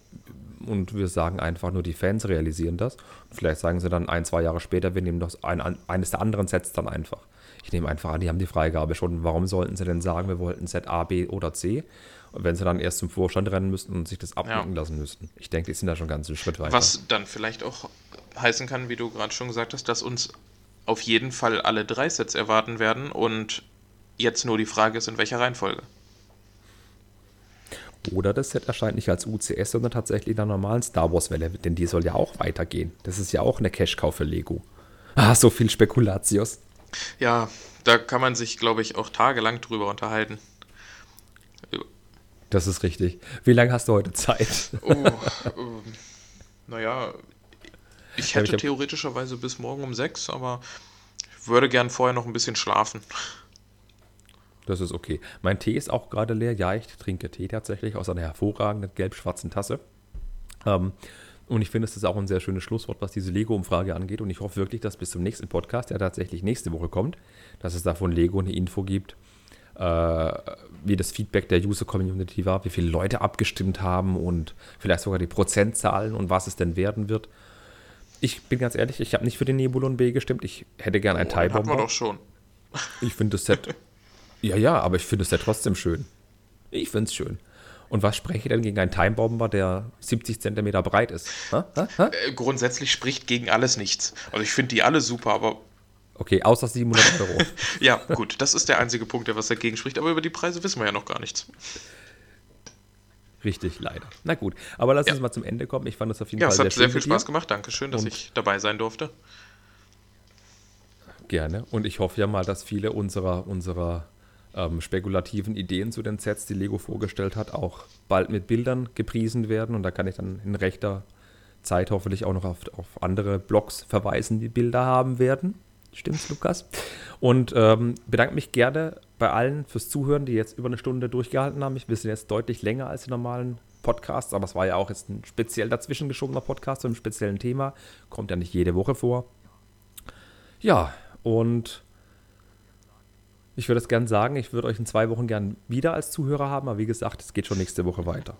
und wir sagen einfach nur, die Fans realisieren das. Und vielleicht sagen sie dann ein, zwei Jahre später, wir nehmen doch ein, eines der anderen Sets dann einfach. Ich nehme einfach an, die haben die Freigabe schon. Warum sollten sie denn sagen, wir wollten Set A, B oder C? Wenn sie dann erst zum Vorstand rennen müssten und sich das abnicken ja. lassen müssten. Ich denke, die sind da schon ganz einen Schritt weiter. Was dann vielleicht auch heißen kann, wie du gerade schon gesagt hast, dass uns auf jeden Fall alle drei Sets erwarten werden und jetzt nur die Frage ist, in welcher Reihenfolge. Oder das Set erscheint nicht als UCS, sondern tatsächlich in der normalen Star Wars-Welle, denn die soll ja auch weitergehen. Das ist ja auch eine Cash-Cow für Lego. Ah, so viel Spekulatius. Ja, da kann man sich, glaube ich, auch tagelang drüber unterhalten. Das ist richtig. Wie lange hast du heute Zeit? Oh, oh, naja. Ich hätte ich theoretischerweise bis morgen um sechs, aber ich würde gern vorher noch ein bisschen schlafen. Das ist okay. Mein Tee ist auch gerade leer. Ja, ich trinke Tee tatsächlich aus einer hervorragenden gelb-schwarzen Tasse. Ähm, und ich finde, es ist auch ein sehr schönes Schlusswort, was diese Lego-Umfrage angeht. Und ich hoffe wirklich, dass bis zum nächsten Podcast, der tatsächlich nächste Woche kommt, dass es da von Lego eine Info gibt, äh, wie das Feedback der User-Community war, wie viele Leute abgestimmt haben und vielleicht sogar die Prozentzahlen und was es denn werden wird. Ich bin ganz ehrlich, ich habe nicht für den Nebulon B gestimmt. Ich hätte gern ein oh, Teilbomber. Haben wir doch schon. Ich finde das Set. ja, ja, aber ich finde das Set trotzdem schön. Ich finde es schön. Und was spreche ich denn gegen einen Timebomber, der 70 Zentimeter breit ist? Ha? Ha? Ha? Grundsätzlich spricht gegen alles nichts. Also ich finde die alle super, aber. Okay, außer 700 Euro. ja, gut, das ist der einzige Punkt, der was dagegen spricht. Aber über die Preise wissen wir ja noch gar nichts. Richtig, leider. Na gut, aber lass ja. uns mal zum Ende kommen. Ich fand es auf jeden ja, Fall sehr. Ja, es hat sehr viel Spaß gemacht. Dankeschön, dass Und ich dabei sein durfte. Gerne. Und ich hoffe ja mal, dass viele unserer, unserer ähm, spekulativen Ideen zu den Sets, die Lego vorgestellt hat, auch bald mit Bildern gepriesen werden. Und da kann ich dann in rechter Zeit hoffentlich auch noch auf, auf andere Blogs verweisen, die Bilder haben werden. Stimmt's, Lukas? Und ähm, bedanke mich gerne bei allen fürs Zuhören, die jetzt über eine Stunde durchgehalten haben. Ich wissen jetzt deutlich länger als die normalen Podcasts, aber es war ja auch jetzt ein speziell dazwischen geschobener Podcast zu einem speziellen Thema. Kommt ja nicht jede Woche vor. Ja, und ich würde es gern sagen, ich würde euch in zwei Wochen gern wieder als Zuhörer haben, aber wie gesagt, es geht schon nächste Woche weiter.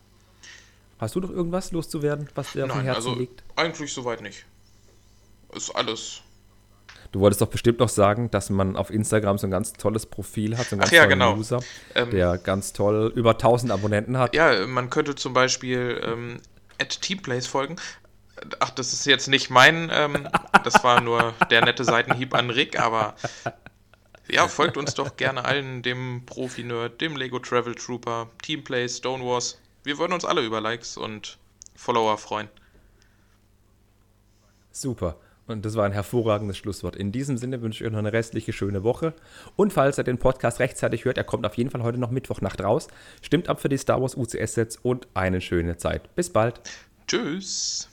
Hast du noch irgendwas loszuwerden, was dir auf dem Herzen also liegt? Eigentlich soweit nicht. Ist alles. Du wolltest doch bestimmt noch sagen, dass man auf Instagram so ein ganz tolles Profil hat, so einen ganz Ach, ja, genau. User, ähm, der ganz toll über 1000 Abonnenten hat. Ja, man könnte zum Beispiel ähm, at Teamplays folgen. Ach, das ist jetzt nicht mein, ähm, das war nur der nette Seitenhieb an Rick, aber ja, folgt uns doch gerne allen, dem Profi-Nerd, dem Lego Travel Trooper, Teamplay, Stonewars. Wir würden uns alle über Likes und Follower freuen. Super. Und das war ein hervorragendes Schlusswort. In diesem Sinne wünsche ich euch noch eine restliche schöne Woche. Und falls ihr den Podcast rechtzeitig hört, er kommt auf jeden Fall heute noch Mittwochnacht raus. Stimmt ab für die Star Wars UCS-Sets und eine schöne Zeit. Bis bald. Tschüss.